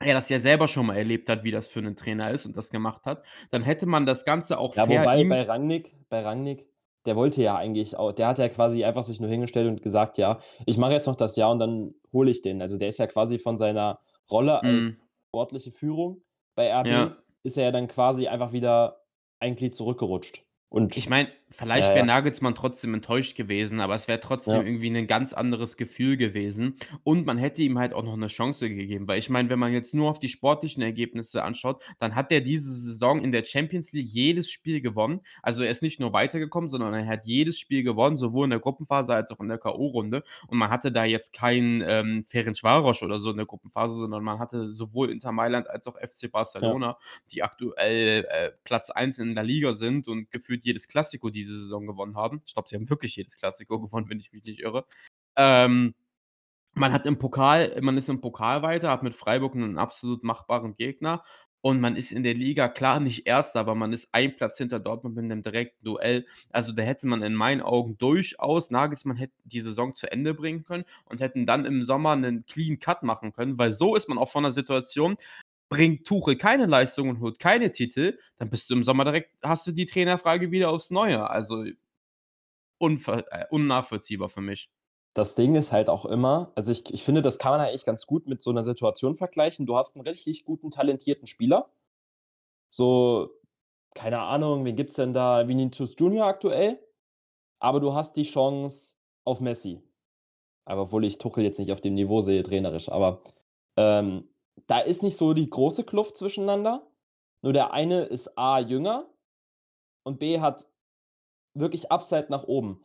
er das ja selber schon mal erlebt hat, wie das für einen Trainer ist und das gemacht hat. Dann hätte man das Ganze auch ja, fair wobei bei Rangnick, bei Rangnick, der wollte ja eigentlich auch, der hat ja quasi einfach sich nur hingestellt und gesagt, ja, ich mache jetzt noch das Jahr und dann hole ich den. Also der ist ja quasi von seiner Rolle mhm. als sportliche Führung. Bei RB ja. ist er ja dann quasi einfach wieder ein Glied zurückgerutscht. Und ich meine, vielleicht wäre Nagelsmann trotzdem enttäuscht gewesen, aber es wäre trotzdem irgendwie ein ganz anderes Gefühl gewesen. Und man hätte ihm halt auch noch eine Chance gegeben, weil ich meine, wenn man jetzt nur auf die sportlichen Ergebnisse anschaut, dann hat er diese Saison in der Champions League jedes Spiel gewonnen. Also er ist nicht nur weitergekommen, sondern er hat jedes Spiel gewonnen, sowohl in der Gruppenphase als auch in der K.O.-Runde. Und man hatte da jetzt keinen ähm, Ferenc Varosch oder so in der Gruppenphase, sondern man hatte sowohl Inter Mailand als auch FC Barcelona, ja. die aktuell äh, Platz 1 in der Liga sind und gefühlt jedes Klassiko diese Saison gewonnen haben. Ich glaube, sie haben wirklich jedes Klassiko gewonnen, wenn ich mich nicht irre. Ähm, man hat im Pokal, man ist im Pokal weiter, hat mit Freiburg einen absolut machbaren Gegner und man ist in der Liga klar nicht Erster, aber man ist ein Platz hinter Dortmund mit einem direkten Duell. Also da hätte man in meinen Augen durchaus Nagelsmann hätte die Saison zu Ende bringen können und hätten dann im Sommer einen Clean Cut machen können, weil so ist man auch von der Situation, bringt Tuchel keine Leistung und holt keine Titel, dann bist du im Sommer direkt, hast du die Trainerfrage wieder aufs Neue. Also äh, unnachvollziehbar für mich. Das Ding ist halt auch immer, also ich, ich finde, das kann man eigentlich ganz gut mit so einer Situation vergleichen. Du hast einen richtig guten, talentierten Spieler. So, keine Ahnung, wen gibt es denn da? Vinicius Junior aktuell. Aber du hast die Chance auf Messi. Aber obwohl ich Tuchel jetzt nicht auf dem Niveau sehe, trainerisch. Aber ähm, da ist nicht so die große Kluft zwischeneinander. Nur der eine ist A jünger und B hat wirklich Upside nach oben.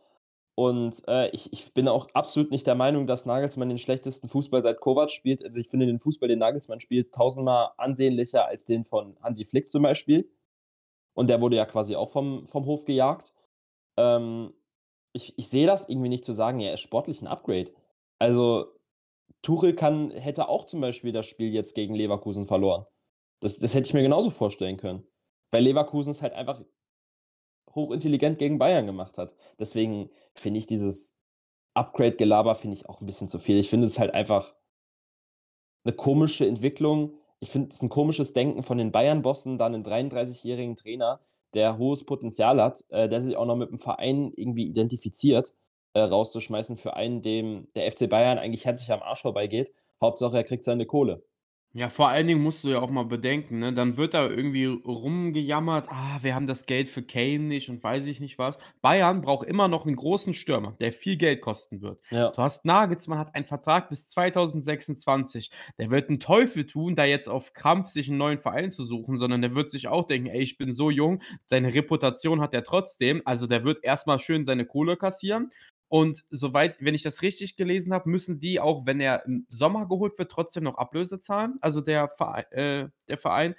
Und äh, ich, ich bin auch absolut nicht der Meinung, dass Nagelsmann den schlechtesten Fußball seit Kovac spielt. Also ich finde den Fußball, den Nagelsmann spielt, tausendmal ansehnlicher als den von Hansi Flick zum Beispiel. Und der wurde ja quasi auch vom, vom Hof gejagt. Ähm, ich, ich sehe das irgendwie nicht zu sagen, er ist sportlich ein Upgrade. Also Tuchel kann, hätte auch zum Beispiel das Spiel jetzt gegen Leverkusen verloren. Das, das hätte ich mir genauso vorstellen können. Weil Leverkusen es halt einfach hochintelligent gegen Bayern gemacht hat. Deswegen finde ich dieses Upgrade-Gelaber finde ich auch ein bisschen zu viel. Ich finde es halt einfach eine komische Entwicklung. Ich finde es ein komisches Denken von den Bayern-Bossen, dann einen 33-jährigen Trainer, der hohes Potenzial hat, äh, der sich auch noch mit dem Verein irgendwie identifiziert äh, rauszuschmeißen für einen, dem der FC Bayern eigentlich herzlich am Arsch vorbeigeht. Hauptsache, er kriegt seine Kohle. Ja, vor allen Dingen musst du ja auch mal bedenken, ne? Dann wird da irgendwie rumgejammert, ah, wir haben das Geld für Kane nicht und weiß ich nicht was. Bayern braucht immer noch einen großen Stürmer, der viel Geld kosten wird. Ja. Du hast Nagelsmann hat einen Vertrag bis 2026. Der wird einen Teufel tun, da jetzt auf Krampf sich einen neuen Verein zu suchen, sondern der wird sich auch denken, ey, ich bin so jung, seine Reputation hat er trotzdem. Also der wird erstmal schön seine Kohle kassieren und soweit, wenn ich das richtig gelesen habe, müssen die auch, wenn er im Sommer geholt wird, trotzdem noch Ablöse zahlen. Also der Verein, äh, der Verein.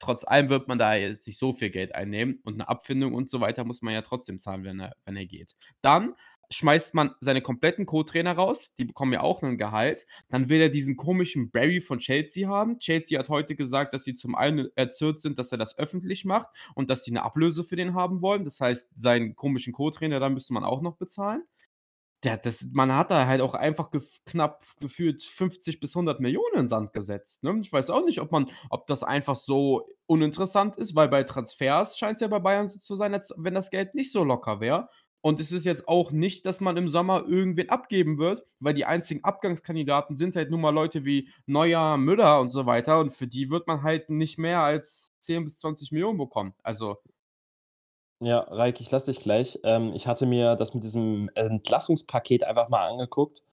Trotz allem wird man da jetzt nicht so viel Geld einnehmen und eine Abfindung und so weiter muss man ja trotzdem zahlen, wenn er, wenn er geht. Dann schmeißt man seine kompletten Co-Trainer raus, die bekommen ja auch ein Gehalt. Dann will er diesen komischen Barry von Chelsea haben. Chelsea hat heute gesagt, dass sie zum einen erzürnt sind, dass er das öffentlich macht und dass sie eine Ablöse für den haben wollen. Das heißt, seinen komischen Co-Trainer, da müsste man auch noch bezahlen. Der, das, man hat da halt auch einfach gef knapp gefühlt 50 bis 100 Millionen in den Sand gesetzt. Ne? Ich weiß auch nicht, ob man, ob das einfach so uninteressant ist, weil bei Transfers scheint es ja bei Bayern so zu sein, als wenn das Geld nicht so locker wäre. Und es ist jetzt auch nicht, dass man im Sommer irgendwen abgeben wird, weil die einzigen Abgangskandidaten sind halt nun mal Leute wie Neuer, Müller und so weiter. Und für die wird man halt nicht mehr als 10 bis 20 Millionen bekommen. Also. Ja, Reik, ich lasse dich gleich. Ähm, ich hatte mir das mit diesem Entlassungspaket einfach mal angeguckt.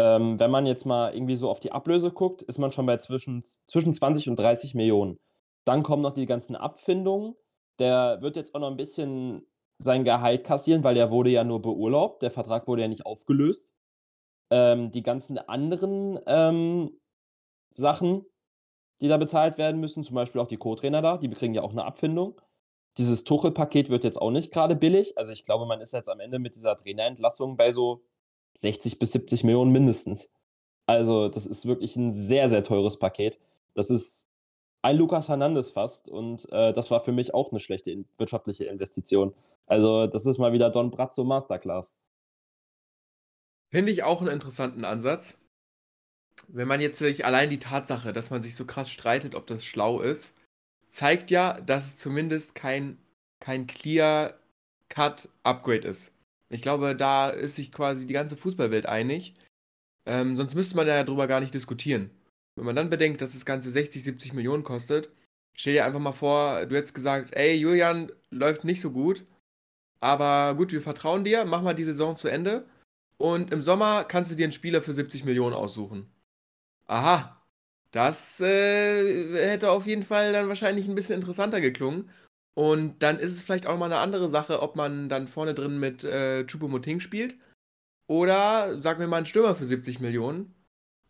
Ähm, wenn man jetzt mal irgendwie so auf die Ablöse guckt, ist man schon bei zwischen, zwischen 20 und 30 Millionen. Dann kommen noch die ganzen Abfindungen. Der wird jetzt auch noch ein bisschen sein Gehalt kassieren, weil er wurde ja nur beurlaubt. Der Vertrag wurde ja nicht aufgelöst. Ähm, die ganzen anderen ähm, Sachen, die da bezahlt werden müssen, zum Beispiel auch die Co-Trainer da, die kriegen ja auch eine Abfindung. Dieses Tuchel-Paket wird jetzt auch nicht gerade billig. Also ich glaube, man ist jetzt am Ende mit dieser Trainerentlassung bei so 60 bis 70 Millionen mindestens. Also das ist wirklich ein sehr, sehr teures Paket. Das ist ein Lukas Hernandez fast und äh, das war für mich auch eine schlechte in wirtschaftliche Investition. Also, das ist mal wieder Don Brazzo Masterclass. Finde ich auch einen interessanten Ansatz. Wenn man jetzt sich allein die Tatsache, dass man sich so krass streitet, ob das schlau ist, zeigt ja, dass es zumindest kein, kein Clear-Cut-Upgrade ist. Ich glaube, da ist sich quasi die ganze Fußballwelt einig. Ähm, sonst müsste man ja darüber gar nicht diskutieren. Wenn man dann bedenkt, dass das Ganze 60, 70 Millionen kostet, stell dir einfach mal vor, du hättest gesagt, ey, Julian läuft nicht so gut. Aber gut, wir vertrauen dir, mach mal die Saison zu Ende. Und im Sommer kannst du dir einen Spieler für 70 Millionen aussuchen. Aha, das äh, hätte auf jeden Fall dann wahrscheinlich ein bisschen interessanter geklungen. Und dann ist es vielleicht auch mal eine andere Sache, ob man dann vorne drin mit äh, Chupomoting spielt. Oder sagen wir mal einen Stürmer für 70 Millionen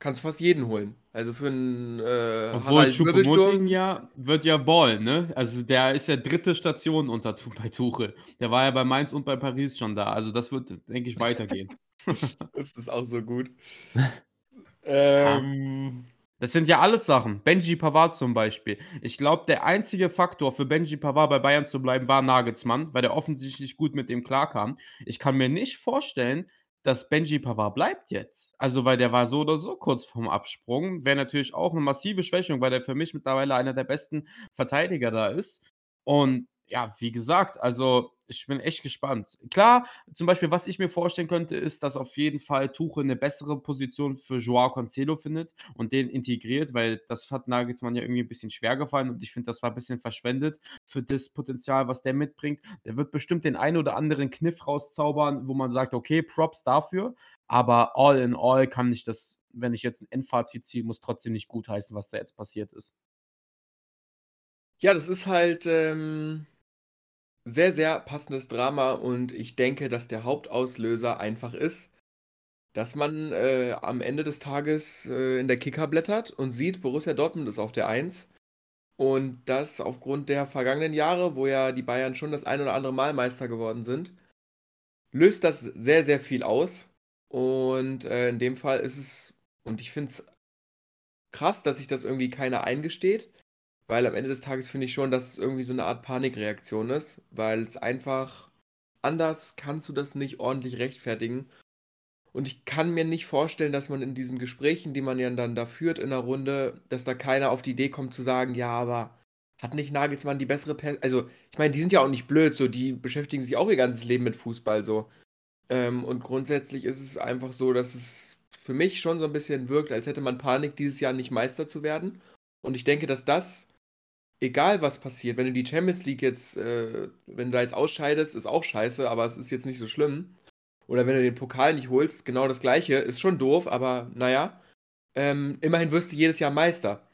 kannst fast jeden holen. Also für einen äh, Obwohl Choupo-Moting ja wird ja Ball, ne? Also der ist ja dritte Station unter bei Tuchel. Der war ja bei Mainz und bei Paris schon da. Also das wird, denke ich, weitergehen. das ist auch so gut. ähm, das sind ja alles Sachen. Benji Pavard zum Beispiel. Ich glaube, der einzige Faktor für Benji Pavard bei Bayern zu bleiben war Nagelsmann, weil der offensichtlich gut mit dem klarkam. Ich kann mir nicht vorstellen, dass Benji Pavard bleibt jetzt. Also, weil der war so oder so kurz vorm Absprung. Wäre natürlich auch eine massive Schwächung, weil der für mich mittlerweile einer der besten Verteidiger da ist. Und ja, wie gesagt, also ich bin echt gespannt. Klar, zum Beispiel, was ich mir vorstellen könnte, ist, dass auf jeden Fall Tuche eine bessere Position für Joao Cancelo findet und den integriert, weil das hat Nagelsmann ja irgendwie ein bisschen schwer gefallen und ich finde, das war ein bisschen verschwendet für das Potenzial, was der mitbringt. Der wird bestimmt den einen oder anderen Kniff rauszaubern, wo man sagt, okay, Props dafür, aber all in all kann ich das, wenn ich jetzt ein Endfazit ziehe, muss trotzdem nicht gutheißen, was da jetzt passiert ist. Ja, das ist halt. Ähm sehr, sehr passendes Drama und ich denke, dass der Hauptauslöser einfach ist, dass man äh, am Ende des Tages äh, in der Kicker blättert und sieht, Borussia Dortmund ist auf der 1 und das aufgrund der vergangenen Jahre, wo ja die Bayern schon das ein oder andere Mal Meister geworden sind, löst das sehr, sehr viel aus und äh, in dem Fall ist es, und ich finde es krass, dass sich das irgendwie keiner eingesteht, weil am Ende des Tages finde ich schon, dass es irgendwie so eine Art Panikreaktion ist, weil es einfach anders kannst du das nicht ordentlich rechtfertigen. Und ich kann mir nicht vorstellen, dass man in diesen Gesprächen, die man ja dann da führt in der Runde, dass da keiner auf die Idee kommt zu sagen, ja, aber hat nicht Nagelsmann die bessere Pers Also, ich meine, die sind ja auch nicht blöd, so, die beschäftigen sich auch ihr ganzes Leben mit Fußball, so. Ähm, und grundsätzlich ist es einfach so, dass es für mich schon so ein bisschen wirkt, als hätte man Panik, dieses Jahr nicht Meister zu werden. Und ich denke, dass das egal was passiert, wenn du die Champions League jetzt, äh, wenn du da jetzt ausscheidest, ist auch scheiße, aber es ist jetzt nicht so schlimm. Oder wenn du den Pokal nicht holst, genau das gleiche, ist schon doof, aber naja, ähm, immerhin wirst du jedes Jahr Meister.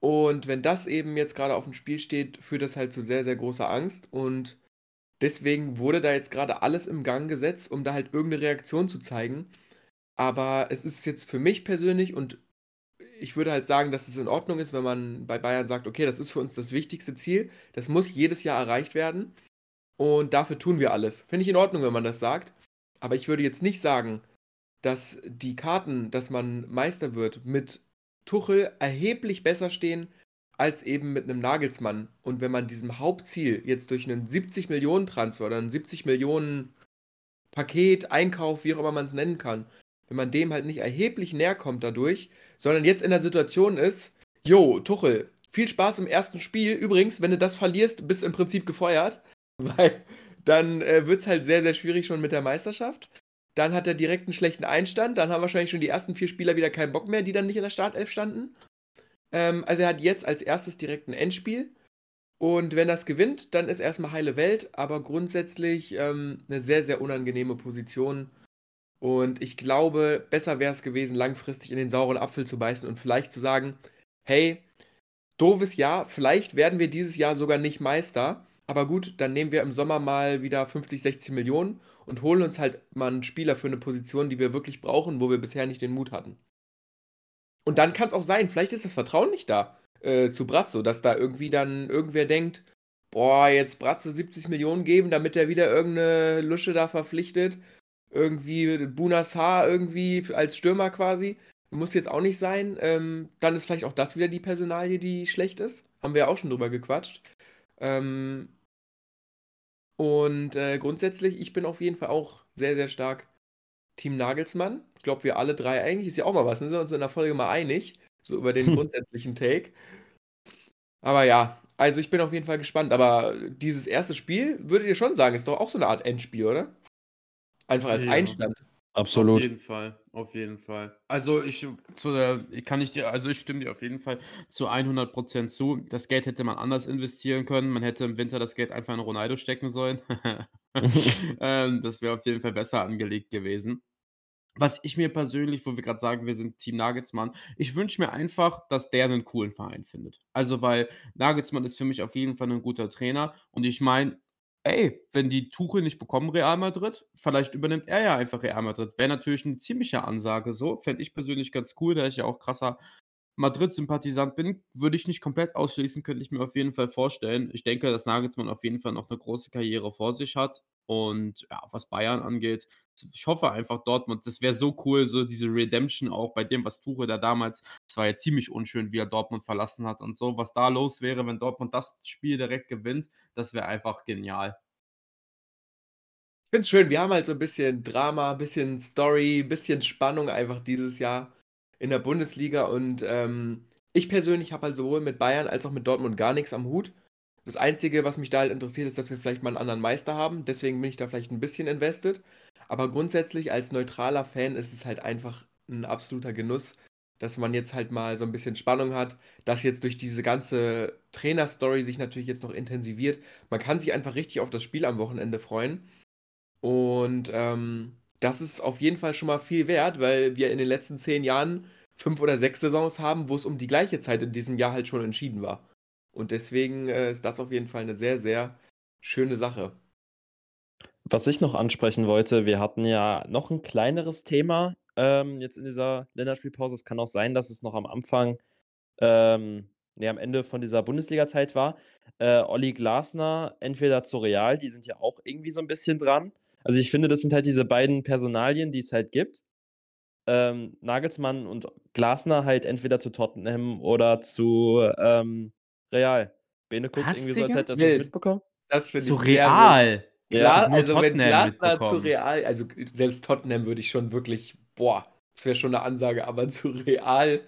Und wenn das eben jetzt gerade auf dem Spiel steht, führt das halt zu sehr, sehr großer Angst. Und deswegen wurde da jetzt gerade alles im Gang gesetzt, um da halt irgendeine Reaktion zu zeigen. Aber es ist jetzt für mich persönlich und ich würde halt sagen, dass es in Ordnung ist, wenn man bei Bayern sagt, okay, das ist für uns das wichtigste Ziel, das muss jedes Jahr erreicht werden und dafür tun wir alles. Finde ich in Ordnung, wenn man das sagt. Aber ich würde jetzt nicht sagen, dass die Karten, dass man Meister wird, mit Tuchel erheblich besser stehen als eben mit einem Nagelsmann. Und wenn man diesem Hauptziel jetzt durch einen 70 Millionen Transfer oder einen 70 Millionen Paket, Einkauf, wie auch immer man es nennen kann, wenn man dem halt nicht erheblich näher kommt dadurch, sondern jetzt in der Situation ist, jo, Tuchel, viel Spaß im ersten Spiel. Übrigens, wenn du das verlierst, bist du im Prinzip gefeuert, weil dann äh, wird es halt sehr, sehr schwierig schon mit der Meisterschaft. Dann hat er direkt einen schlechten Einstand. Dann haben wahrscheinlich schon die ersten vier Spieler wieder keinen Bock mehr, die dann nicht in der Startelf standen. Ähm, also er hat jetzt als erstes direkt ein Endspiel. Und wenn das gewinnt, dann ist erstmal heile Welt, aber grundsätzlich ähm, eine sehr, sehr unangenehme Position. Und ich glaube, besser wäre es gewesen, langfristig in den sauren Apfel zu beißen und vielleicht zu sagen, hey, doofes Jahr, vielleicht werden wir dieses Jahr sogar nicht Meister, aber gut, dann nehmen wir im Sommer mal wieder 50, 60 Millionen und holen uns halt mal einen Spieler für eine Position, die wir wirklich brauchen, wo wir bisher nicht den Mut hatten. Und dann kann es auch sein, vielleicht ist das Vertrauen nicht da äh, zu Brazzo, dass da irgendwie dann irgendwer denkt, boah, jetzt Brazzo 70 Millionen geben, damit er wieder irgendeine Lusche da verpflichtet. Irgendwie Bunassar irgendwie als Stürmer quasi. Muss jetzt auch nicht sein. Ähm, dann ist vielleicht auch das wieder die Personalie, die schlecht ist. Haben wir ja auch schon drüber gequatscht. Ähm, und äh, grundsätzlich, ich bin auf jeden Fall auch sehr, sehr stark Team Nagelsmann. Ich glaube, wir alle drei eigentlich. Ist ja auch mal was. Ne? Sind wir uns in der Folge mal einig. So über den grundsätzlichen Take. Aber ja, also ich bin auf jeden Fall gespannt. Aber dieses erste Spiel, würdet ihr schon sagen, ist doch auch so eine Art Endspiel, oder? Einfach als ja. Einstand. Absolut. Auf jeden Fall, auf jeden Fall. Also ich zu der, kann ich dir, also ich stimme dir auf jeden Fall zu 100% zu. Das Geld hätte man anders investieren können. Man hätte im Winter das Geld einfach in Ronaldo stecken sollen. ähm, das wäre auf jeden Fall besser angelegt gewesen. Was ich mir persönlich, wo wir gerade sagen, wir sind Team Nagelsmann, ich wünsche mir einfach, dass der einen coolen Verein findet. Also, weil Nagelsmann ist für mich auf jeden Fall ein guter Trainer und ich meine, ey, wenn die Tuchel nicht bekommen, Real Madrid, vielleicht übernimmt er ja einfach Real Madrid. Wäre natürlich eine ziemliche Ansage so. Fände ich persönlich ganz cool, da ich ja auch krasser Madrid-Sympathisant bin, würde ich nicht komplett ausschließen, könnte ich mir auf jeden Fall vorstellen. Ich denke, dass Nagelsmann auf jeden Fall noch eine große Karriere vor sich hat. Und ja, was Bayern angeht, ich hoffe einfach Dortmund, das wäre so cool, so diese Redemption auch bei dem, was Tuchel da damals, es war ja ziemlich unschön, wie er Dortmund verlassen hat und so, was da los wäre, wenn Dortmund das Spiel direkt gewinnt, das wäre einfach genial. Ich finde es schön, wir haben halt so ein bisschen Drama, ein bisschen Story, ein bisschen Spannung einfach dieses Jahr in der Bundesliga und ähm, ich persönlich habe halt sowohl mit Bayern als auch mit Dortmund gar nichts am Hut. Das Einzige, was mich da halt interessiert, ist, dass wir vielleicht mal einen anderen Meister haben. Deswegen bin ich da vielleicht ein bisschen invested. Aber grundsätzlich als neutraler Fan ist es halt einfach ein absoluter Genuss, dass man jetzt halt mal so ein bisschen Spannung hat, dass jetzt durch diese ganze Trainerstory sich natürlich jetzt noch intensiviert. Man kann sich einfach richtig auf das Spiel am Wochenende freuen. Und ähm, das ist auf jeden Fall schon mal viel wert, weil wir in den letzten zehn Jahren fünf oder sechs Saisons haben, wo es um die gleiche Zeit in diesem Jahr halt schon entschieden war. Und deswegen äh, ist das auf jeden Fall eine sehr, sehr schöne Sache. Was ich noch ansprechen wollte, wir hatten ja noch ein kleineres Thema ähm, jetzt in dieser Länderspielpause. Es kann auch sein, dass es noch am Anfang, ähm, nee, am Ende von dieser Bundesliga-Zeit war. Äh, Olli Glasner, entweder zu Real, die sind ja auch irgendwie so ein bisschen dran. Also ich finde, das sind halt diese beiden Personalien, die es halt gibt. Ähm, Nagelsmann und Glasner halt entweder zu Tottenham oder zu ähm, Real. Bene guckt Was, irgendwie so, als hätte er das nicht mitbekommen. Das finde ich Zu Real. Ja, also wenn Glasner zu Real, also selbst Tottenham würde ich schon wirklich, boah, das wäre schon eine Ansage, aber zu Real.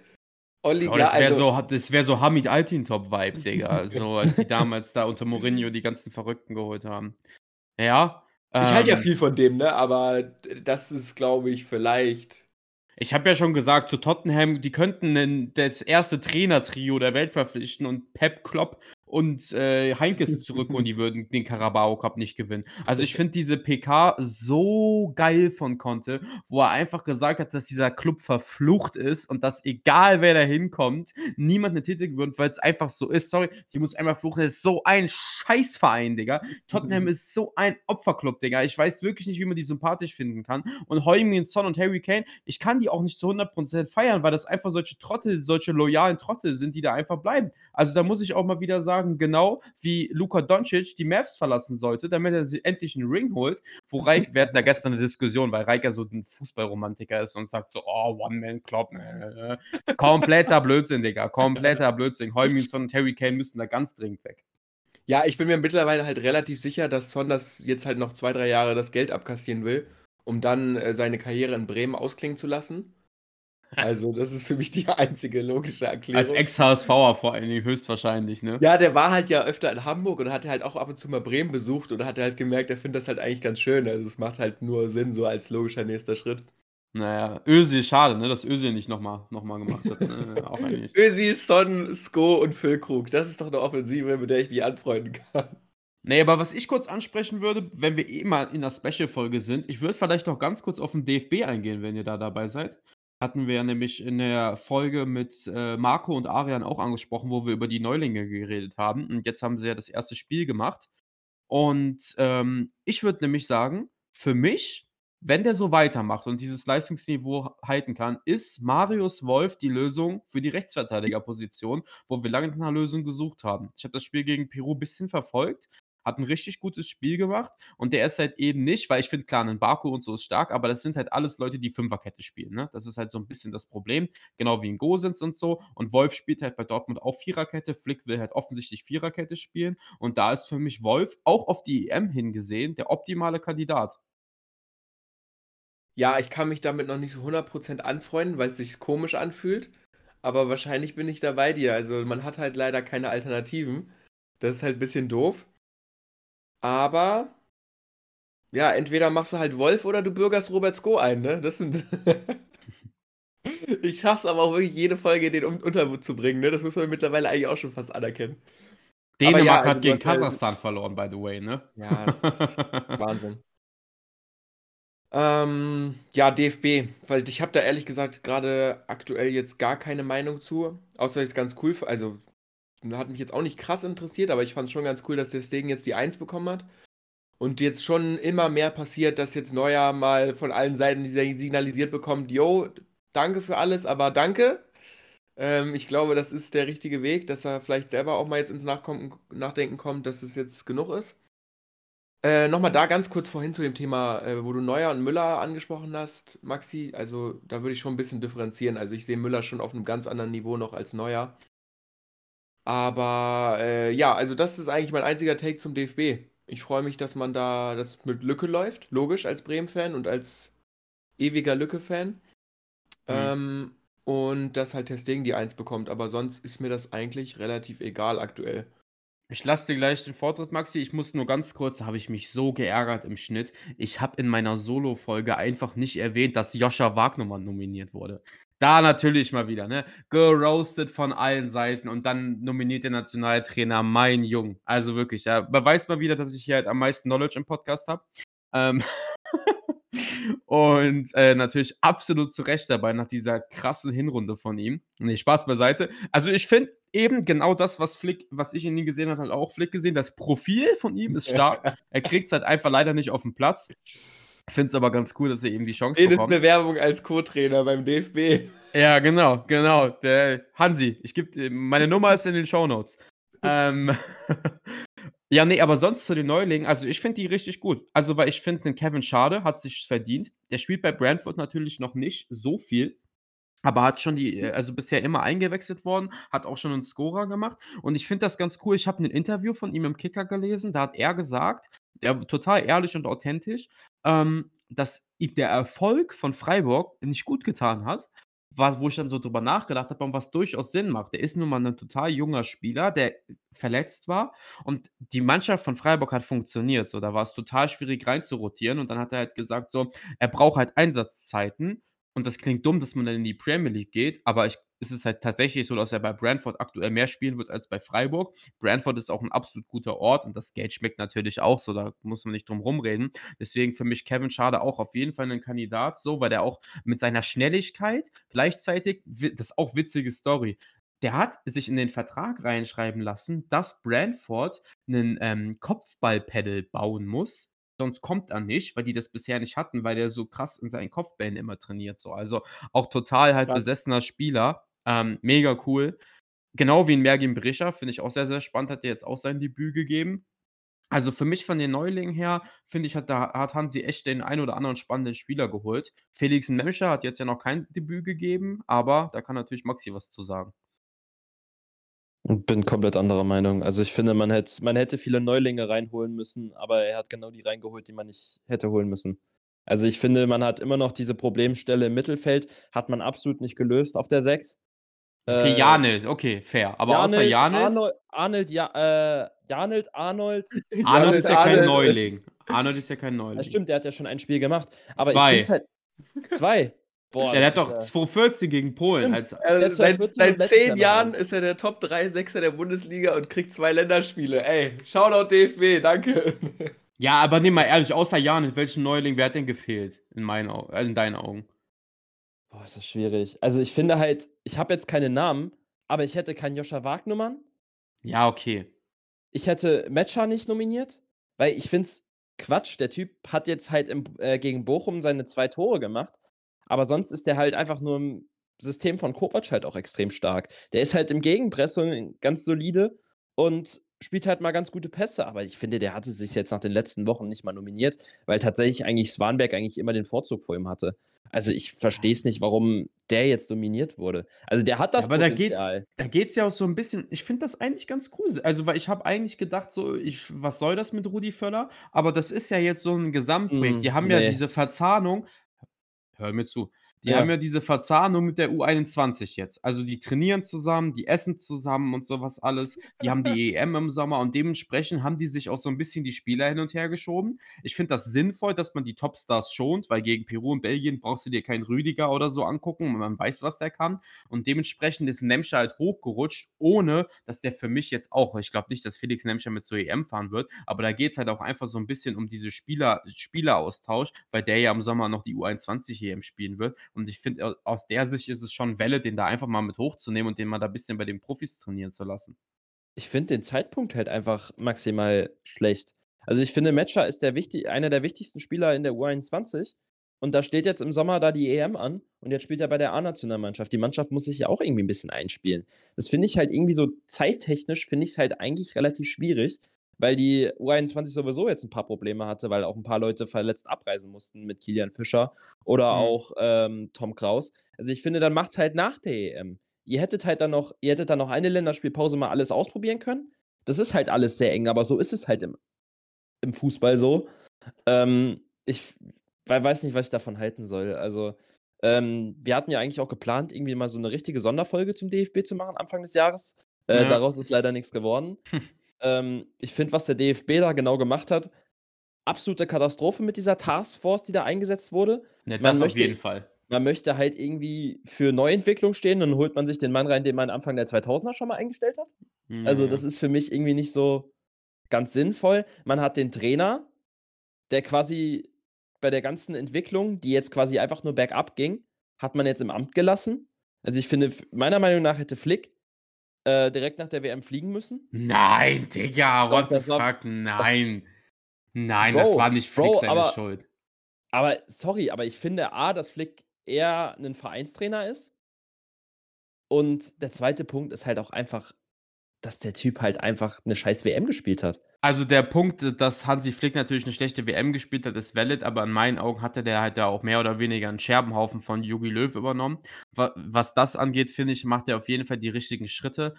Olli oh, das wäre also, so, das wär so Hamid Altintop-Vibe, Digga. so, als sie damals da unter Mourinho die ganzen Verrückten geholt haben. Ja. Ich ähm, halte ja viel von dem, ne? Aber das ist, glaube ich, vielleicht ich habe ja schon gesagt, zu Tottenham, die könnten das erste Trainertrio der Welt verpflichten und Pep Klopp und äh, Heinkes zurück und die würden den Carabao Cup nicht gewinnen. Also ich finde diese PK so geil von Conte, wo er einfach gesagt hat, dass dieser Club verflucht ist und dass egal wer da hinkommt, niemand eine Titel gewinnt, weil es einfach so ist. Sorry, ich muss einmal fluchen, es ist so ein Scheißverein, Digga. Tottenham ist so ein Opferclub, Digga. Ich weiß wirklich nicht, wie man die sympathisch finden kann. Und Heung-Min Son und Harry Kane, ich kann die auch nicht zu 100% feiern, weil das einfach solche Trottel, solche loyalen Trottel sind, die da einfach bleiben. Also da muss ich auch mal wieder sagen, sagen, genau wie Luka Doncic die Mavs verlassen sollte, damit er sich endlich einen Ring holt. Wo Reik, wir hatten da gestern eine Diskussion, weil Reik ja so ein Fußballromantiker ist und sagt so, oh, One-Man-Club. Äh, kompletter Blödsinn, Digga. Kompletter Blödsinn. Heumins und Terry Kane müssen da ganz dringend weg. Ja, ich bin mir mittlerweile halt relativ sicher, dass Son das jetzt halt noch zwei, drei Jahre das Geld abkassieren will, um dann äh, seine Karriere in Bremen ausklingen zu lassen. Also, das ist für mich die einzige logische Erklärung. Als Ex-HSVer vor allen Dingen höchstwahrscheinlich, ne? Ja, der war halt ja öfter in Hamburg und hat halt auch ab und zu mal Bremen besucht und hat halt gemerkt, er findet das halt eigentlich ganz schön. Also, es macht halt nur Sinn, so als logischer nächster Schritt. Naja, Özil, schade, ne, dass Özil nicht nochmal noch mal gemacht hat. Ne? Auch eigentlich. Özil, Son, Sko und Füllkrug. Das ist doch eine Offensive, mit der ich mich anfreunden kann. Nee, aber was ich kurz ansprechen würde, wenn wir eh mal in der Special-Folge sind, ich würde vielleicht noch ganz kurz auf den DFB eingehen, wenn ihr da dabei seid. Hatten wir nämlich in der Folge mit äh, Marco und Arian auch angesprochen, wo wir über die Neulinge geredet haben. Und jetzt haben sie ja das erste Spiel gemacht. Und ähm, ich würde nämlich sagen, für mich wenn der so weitermacht und dieses Leistungsniveau halten kann, ist Marius Wolf die Lösung für die Rechtsverteidigerposition, wo wir lange nach einer Lösung gesucht haben. Ich habe das Spiel gegen Peru ein bisschen verfolgt, hat ein richtig gutes Spiel gemacht und der ist halt eben nicht, weil ich finde, klar, ein Baku und so ist stark, aber das sind halt alles Leute, die Fünferkette spielen. Ne? Das ist halt so ein bisschen das Problem, genau wie in Gosens und so. Und Wolf spielt halt bei Dortmund auch Viererkette, Flick will halt offensichtlich Viererkette spielen und da ist für mich Wolf auch auf die EM hingesehen der optimale Kandidat. Ja, ich kann mich damit noch nicht so 100% anfreunden, weil es sich komisch anfühlt. Aber wahrscheinlich bin ich da bei dir. Also man hat halt leider keine Alternativen. Das ist halt ein bisschen doof. Aber ja, entweder machst du halt Wolf oder du bürgerst Robert Sko ein, ne? Das sind. ich schaff's aber auch wirklich jede Folge den unterzubringen, ne? Das muss man mittlerweile eigentlich auch schon fast anerkennen. Dänemark ja, also hat gegen Kasachstan verloren, by the way, ne? Ja, das ist Wahnsinn. Ähm, ja, DFB, weil ich habe da ehrlich gesagt gerade aktuell jetzt gar keine Meinung zu, außer ich es ganz cool, also hat mich jetzt auch nicht krass interessiert, aber ich fand es schon ganz cool, dass der Stegen jetzt die 1 bekommen hat. Und jetzt schon immer mehr passiert, dass jetzt Neuer mal von allen Seiten signalisiert bekommt, yo, danke für alles, aber danke. Ähm, ich glaube, das ist der richtige Weg, dass er vielleicht selber auch mal jetzt ins Nachkommen, Nachdenken kommt, dass es jetzt genug ist. Äh, Nochmal da ganz kurz vorhin zu dem Thema, äh, wo du Neuer und Müller angesprochen hast, Maxi. Also da würde ich schon ein bisschen differenzieren. Also ich sehe Müller schon auf einem ganz anderen Niveau noch als Neuer. Aber äh, ja, also das ist eigentlich mein einziger Take zum DFB. Ich freue mich, dass man da das mit Lücke läuft, logisch als Bremen-Fan und als ewiger Lücke-Fan. Mhm. Ähm, und dass halt Testing die Eins bekommt. Aber sonst ist mir das eigentlich relativ egal aktuell. Ich lasse dir gleich den Vortritt, Maxi. Ich muss nur ganz kurz, da habe ich mich so geärgert im Schnitt. Ich habe in meiner Solo-Folge einfach nicht erwähnt, dass Joscha Wagnermann nominiert wurde. Da natürlich mal wieder, ne? Geroastet von allen Seiten und dann nominiert der Nationaltrainer mein Jung. Also wirklich, ja. Beweist mal wieder, dass ich hier halt am meisten Knowledge im Podcast habe. Ähm und äh, natürlich absolut zu Recht dabei nach dieser krassen Hinrunde von ihm. Nee, Spaß beiseite. Also ich finde, eben genau das, was Flick, was ich in ihm gesehen habe, hat auch Flick gesehen. Das Profil von ihm ist stark. er kriegt es halt einfach leider nicht auf den Platz. Ich finde es aber ganz cool, dass er eben die Chance Redet bekommt. Bewerbung als Co-Trainer beim DFB. Ja, genau, genau. Der Hansi, ich gebe meine Nummer ist in den Show Notes. ähm, ja, nee, aber sonst zu den Neulingen, also ich finde die richtig gut. Also, weil ich finde, Kevin Schade hat sich verdient. Der spielt bei Brentford natürlich noch nicht so viel. Aber hat schon die äh, also bisher immer eingewechselt worden, hat auch schon einen Scorer gemacht. Und ich finde das ganz cool. Ich habe ein Interview von ihm im Kicker gelesen, da hat er gesagt, der total ehrlich und authentisch, ähm, dass ihm der Erfolg von Freiburg nicht gut getan hat. Was, wo ich dann so drüber nachgedacht habe und was durchaus Sinn macht. Der ist nun mal ein total junger Spieler, der verletzt war und die Mannschaft von Freiburg hat funktioniert. So, da war es total schwierig reinzurotieren und dann hat er halt gesagt, so, er braucht halt Einsatzzeiten und das klingt dumm, dass man dann in die Premier League geht, aber ich, es ist halt tatsächlich so, dass er bei Brentford aktuell mehr spielen wird als bei Freiburg. Brentford ist auch ein absolut guter Ort und das Geld schmeckt natürlich auch so, da muss man nicht drum rumreden. Deswegen für mich Kevin Schade auch auf jeden Fall ein Kandidat, so, weil der auch mit seiner Schnelligkeit gleichzeitig, das ist auch witzige Story, der hat sich in den Vertrag reinschreiben lassen, dass Brentford einen ähm, Kopfballpedal bauen muss, sonst kommt er nicht, weil die das bisher nicht hatten, weil der so krass in seinen Kopfbällen immer trainiert. So. Also auch total halt ja. besessener Spieler. Ähm, mega cool. Genau wie in Mergin Brescia, finde ich auch sehr, sehr spannend, hat er jetzt auch sein Debüt gegeben. Also für mich von den Neulingen her, finde ich, hat, da, hat Hansi echt den ein oder anderen spannenden Spieler geholt. Felix Memscher hat jetzt ja noch kein Debüt gegeben, aber da kann natürlich Maxi was zu sagen. Bin komplett anderer Meinung. Also ich finde, man hätte, man hätte viele Neulinge reinholen müssen, aber er hat genau die reingeholt, die man nicht hätte holen müssen. Also ich finde, man hat immer noch diese Problemstelle im Mittelfeld, hat man absolut nicht gelöst auf der 6. Okay, äh, Janelt, okay, fair. Aber Janelt, außer Janelt. Arnold, Arnold, ja, äh, Janelt, Arnold. Arnold ist ja Arnold. kein Neuling. Arnold ist ja kein Neuling. Das stimmt, der hat ja schon ein Spiel gemacht. Aber zwei. ich halt. Zwei. Boah, der hat doch ja 240 gegen Polen. Als, also seit, seit zehn Jahren ist er der Top 3 Sechser der Bundesliga und kriegt zwei Länderspiele. Ey, Shoutout DFB, danke. Ja, aber nimm mal ehrlich, außer Jan, welchen Neuling, wer hat denn gefehlt? In meinen Augen, also in deinen Augen. Boah, ist das schwierig. Also ich finde halt, ich habe jetzt keine Namen, aber ich hätte keinen Joscha Wagnumann. Ja, okay. Ich hätte Metscher nicht nominiert, weil ich finde es Quatsch. Der Typ hat jetzt halt im, äh, gegen Bochum seine zwei Tore gemacht, aber sonst ist der halt einfach nur im System von Kovac halt auch extrem stark. Der ist halt im Gegenpressung ganz solide und spielt halt mal ganz gute Pässe, aber ich finde, der hatte sich jetzt nach den letzten Wochen nicht mal nominiert, weil tatsächlich eigentlich Swanberg eigentlich immer den Vorzug vor ihm hatte. Also ich verstehe es nicht, warum der jetzt nominiert wurde. Also der hat das ja, aber Potenzial. da geht es ja auch so ein bisschen, ich finde das eigentlich ganz cool. Also weil ich habe eigentlich gedacht, so, ich, was soll das mit Rudi Völler? Aber das ist ja jetzt so ein Gesamtprojekt. Mm, Die haben nee. ja diese Verzahnung, hör mir zu, die ja. haben ja diese Verzahnung mit der U21 jetzt. Also die trainieren zusammen, die essen zusammen und sowas alles. Die haben die EM im Sommer und dementsprechend haben die sich auch so ein bisschen die Spieler hin und her geschoben. Ich finde das sinnvoll, dass man die Topstars schont, weil gegen Peru und Belgien brauchst du dir keinen Rüdiger oder so angucken und man weiß, was der kann. Und dementsprechend ist Nemscher halt hochgerutscht, ohne dass der für mich jetzt auch, ich glaube nicht, dass Felix Nemscher mit zur EM fahren wird, aber da geht es halt auch einfach so ein bisschen um diese Spieler, Spieleraustausch, weil der ja im Sommer noch die U21 EM spielen wird. Und ich finde, aus der Sicht ist es schon Welle, den da einfach mal mit hochzunehmen und den mal da ein bisschen bei den Profis trainieren zu lassen. Ich finde den Zeitpunkt halt einfach maximal schlecht. Also ich finde, Matcher ist der wichtig, einer der wichtigsten Spieler in der U21. Und da steht jetzt im Sommer da die EM an und jetzt spielt er bei der A-Nationalmannschaft. Die Mannschaft muss sich ja auch irgendwie ein bisschen einspielen. Das finde ich halt irgendwie so zeittechnisch, finde ich es halt eigentlich relativ schwierig, weil die U21 sowieso jetzt ein paar Probleme hatte, weil auch ein paar Leute verletzt abreisen mussten mit Kilian Fischer oder mhm. auch ähm, Tom Kraus. Also ich finde, dann macht es halt nach der EM. Ihr hättet halt dann noch, ihr hättet dann noch eine Länderspielpause mal alles ausprobieren können. Das ist halt alles sehr eng, aber so ist es halt im, im Fußball so. Ähm, ich weiß nicht, was ich davon halten soll. Also, ähm, wir hatten ja eigentlich auch geplant, irgendwie mal so eine richtige Sonderfolge zum DFB zu machen Anfang des Jahres. Äh, ja. Daraus ist leider nichts geworden. Ähm, ich finde, was der DFB da genau gemacht hat, absolute Katastrophe mit dieser Taskforce, die da eingesetzt wurde. Ja, das möchte, auf jeden Fall. Man möchte halt irgendwie für Neuentwicklung stehen und dann holt man sich den Mann rein, den man Anfang der 2000er schon mal eingestellt hat. Mhm. Also, das ist für mich irgendwie nicht so ganz sinnvoll. Man hat den Trainer, der quasi bei der ganzen Entwicklung, die jetzt quasi einfach nur bergab ging, hat man jetzt im Amt gelassen. Also ich finde, meiner Meinung nach hätte Flick äh, direkt nach der WM fliegen müssen? Nein, Digga, what Doch, the fuck? War, Nein. Das, Nein, Bro, das war nicht Flick Bro, seine aber, Schuld. Aber sorry, aber ich finde A, dass Flick eher ein Vereinstrainer ist. Und der zweite Punkt ist halt auch einfach, dass der Typ halt einfach eine scheiß WM gespielt hat. Also der Punkt, dass Hansi Flick natürlich eine schlechte WM gespielt hat, ist valid, aber in meinen Augen hatte der halt da auch mehr oder weniger einen Scherbenhaufen von Jogi Löw übernommen. Was das angeht, finde ich, macht er auf jeden Fall die richtigen Schritte.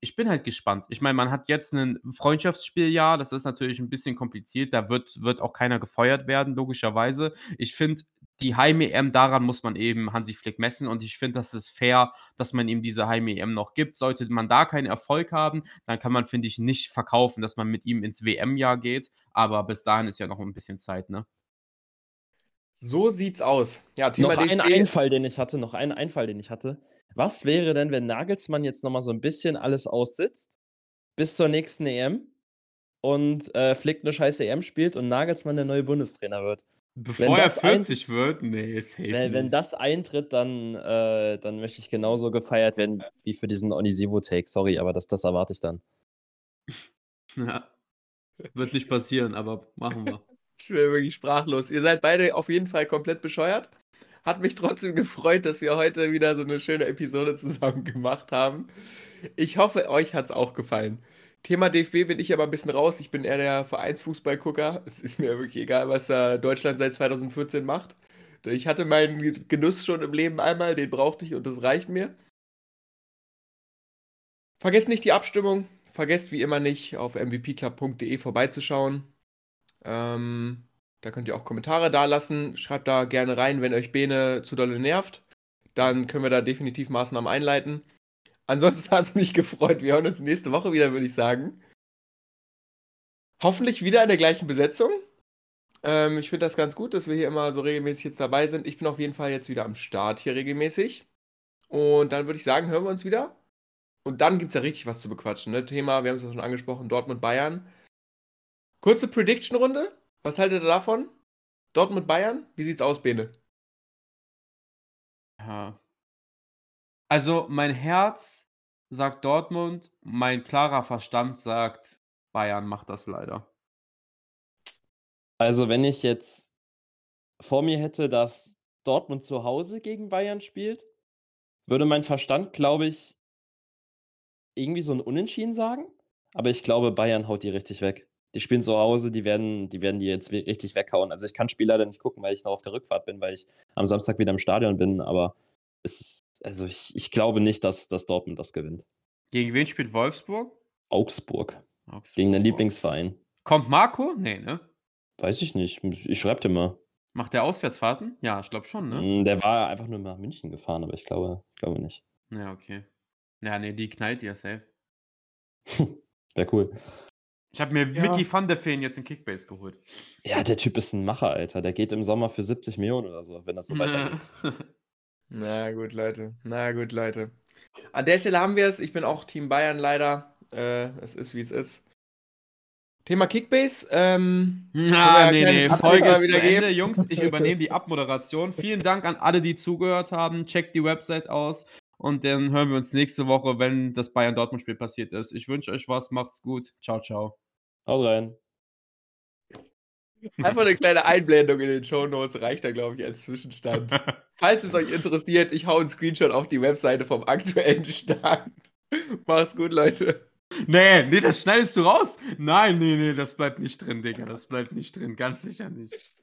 Ich bin halt gespannt. Ich meine, man hat jetzt ein Freundschaftsspieljahr, das ist natürlich ein bisschen kompliziert, da wird, wird auch keiner gefeuert werden, logischerweise. Ich finde, die Heim-EM, daran muss man eben Hansi Flick messen und ich finde, das ist fair, dass man ihm diese Heim-EM noch gibt. Sollte man da keinen Erfolg haben, dann kann man, finde ich, nicht verkaufen, dass man mit ihm ins WM-Jahr geht, aber bis dahin ist ja noch ein bisschen Zeit, ne? So sieht's aus. Ja, Thema noch ein Einfall, den ich hatte, noch ein Einfall, den ich hatte. Was wäre denn, wenn Nagelsmann jetzt nochmal so ein bisschen alles aussitzt bis zur nächsten EM und äh, Flick eine scheiße EM spielt und Nagelsmann der neue Bundestrainer wird? Bevor er 40 ein, wird? Nee, safe wenn, wenn das eintritt, dann, äh, dann möchte ich genauso gefeiert werden wie für diesen Onisivo-Take. Sorry, aber das, das erwarte ich dann. Ja. Wird nicht passieren, aber machen wir. ich bin wirklich sprachlos. Ihr seid beide auf jeden Fall komplett bescheuert. Hat mich trotzdem gefreut, dass wir heute wieder so eine schöne Episode zusammen gemacht haben. Ich hoffe, euch hat es auch gefallen. Thema DFB bin ich aber ein bisschen raus. Ich bin eher der Vereinsfußballgucker. Es ist mir wirklich egal, was da Deutschland seit 2014 macht. Ich hatte meinen Genuss schon im Leben einmal, den brauchte ich und das reicht mir. Vergesst nicht die Abstimmung. Vergesst wie immer nicht, auf mvpclub.de vorbeizuschauen. Ähm, da könnt ihr auch Kommentare da lassen. Schreibt da gerne rein, wenn euch Bene zu dolle nervt. Dann können wir da definitiv Maßnahmen einleiten. Ansonsten hat es mich gefreut. Wir hören uns nächste Woche wieder, würde ich sagen. Hoffentlich wieder in der gleichen Besetzung. Ähm, ich finde das ganz gut, dass wir hier immer so regelmäßig jetzt dabei sind. Ich bin auf jeden Fall jetzt wieder am Start hier regelmäßig. Und dann würde ich sagen, hören wir uns wieder. Und dann gibt es ja richtig was zu bequatschen. Ne? Thema, wir haben es ja schon angesprochen, Dortmund-Bayern. Kurze Prediction-Runde. Was haltet ihr davon? Dortmund-Bayern? Wie sieht's aus, Bene? Ja. Also, mein Herz sagt Dortmund, mein klarer Verstand sagt, Bayern macht das leider. Also, wenn ich jetzt vor mir hätte, dass Dortmund zu Hause gegen Bayern spielt, würde mein Verstand, glaube ich irgendwie so 'n Unentschieden sagen, aber ich glaube, Bayern haut die richtig weg. Die spielen zu Hause, die werden die werden die jetzt richtig weghauen. Also, ich kann Spiel leider nicht gucken, weil ich noch auf der Rückfahrt bin, weil ich am Samstag wieder im Stadion bin, aber es ist also, ich ich glaube nicht, dass dass Dortmund das gewinnt. Gegen wen spielt Wolfsburg? Augsburg. Augsburg. Gegen den Lieblingsverein. Kommt Marco? Ne, ne? Weiß ich nicht. Ich schreibe dir mal. Macht der Auswärtsfahrten? Ja, ich glaube schon, ne? Hm, der war einfach nur nach München gefahren, aber ich glaube glaube nicht. Ja, okay. Ja, ne, die knallt ihr safe. Wäre cool. Ich habe mir ja. Mickey van der Feen jetzt in Kickbase geholt. Ja, der Typ ist ein Macher, Alter. Der geht im Sommer für 70 Millionen oder so, wenn das so weitergeht. Na gut, Leute. Na gut, Leute. An der Stelle haben wir es. Ich bin auch Team Bayern leider. Äh, es ist, wie es ist. Thema Kickbase. Ähm, Na, nee, nee, Folge ist zu Ende. Jungs, ich übernehme die Abmoderation. Vielen Dank an alle, die zugehört haben. Checkt die Website aus. Und dann hören wir uns nächste Woche, wenn das Bayern-Dortmund-Spiel passiert ist. Ich wünsche euch was. Macht's gut. Ciao, ciao. Haut rein. Einfach eine kleine Einblendung in den Show Notes reicht da, glaube ich, als Zwischenstand. Falls es euch interessiert, ich hau einen Screenshot auf die Webseite vom aktuellen Stand. Macht's gut, Leute. Nee, nee, das schneidest du raus. Nein, nee, nee, das bleibt nicht drin, Digga. Das bleibt nicht drin, ganz sicher nicht.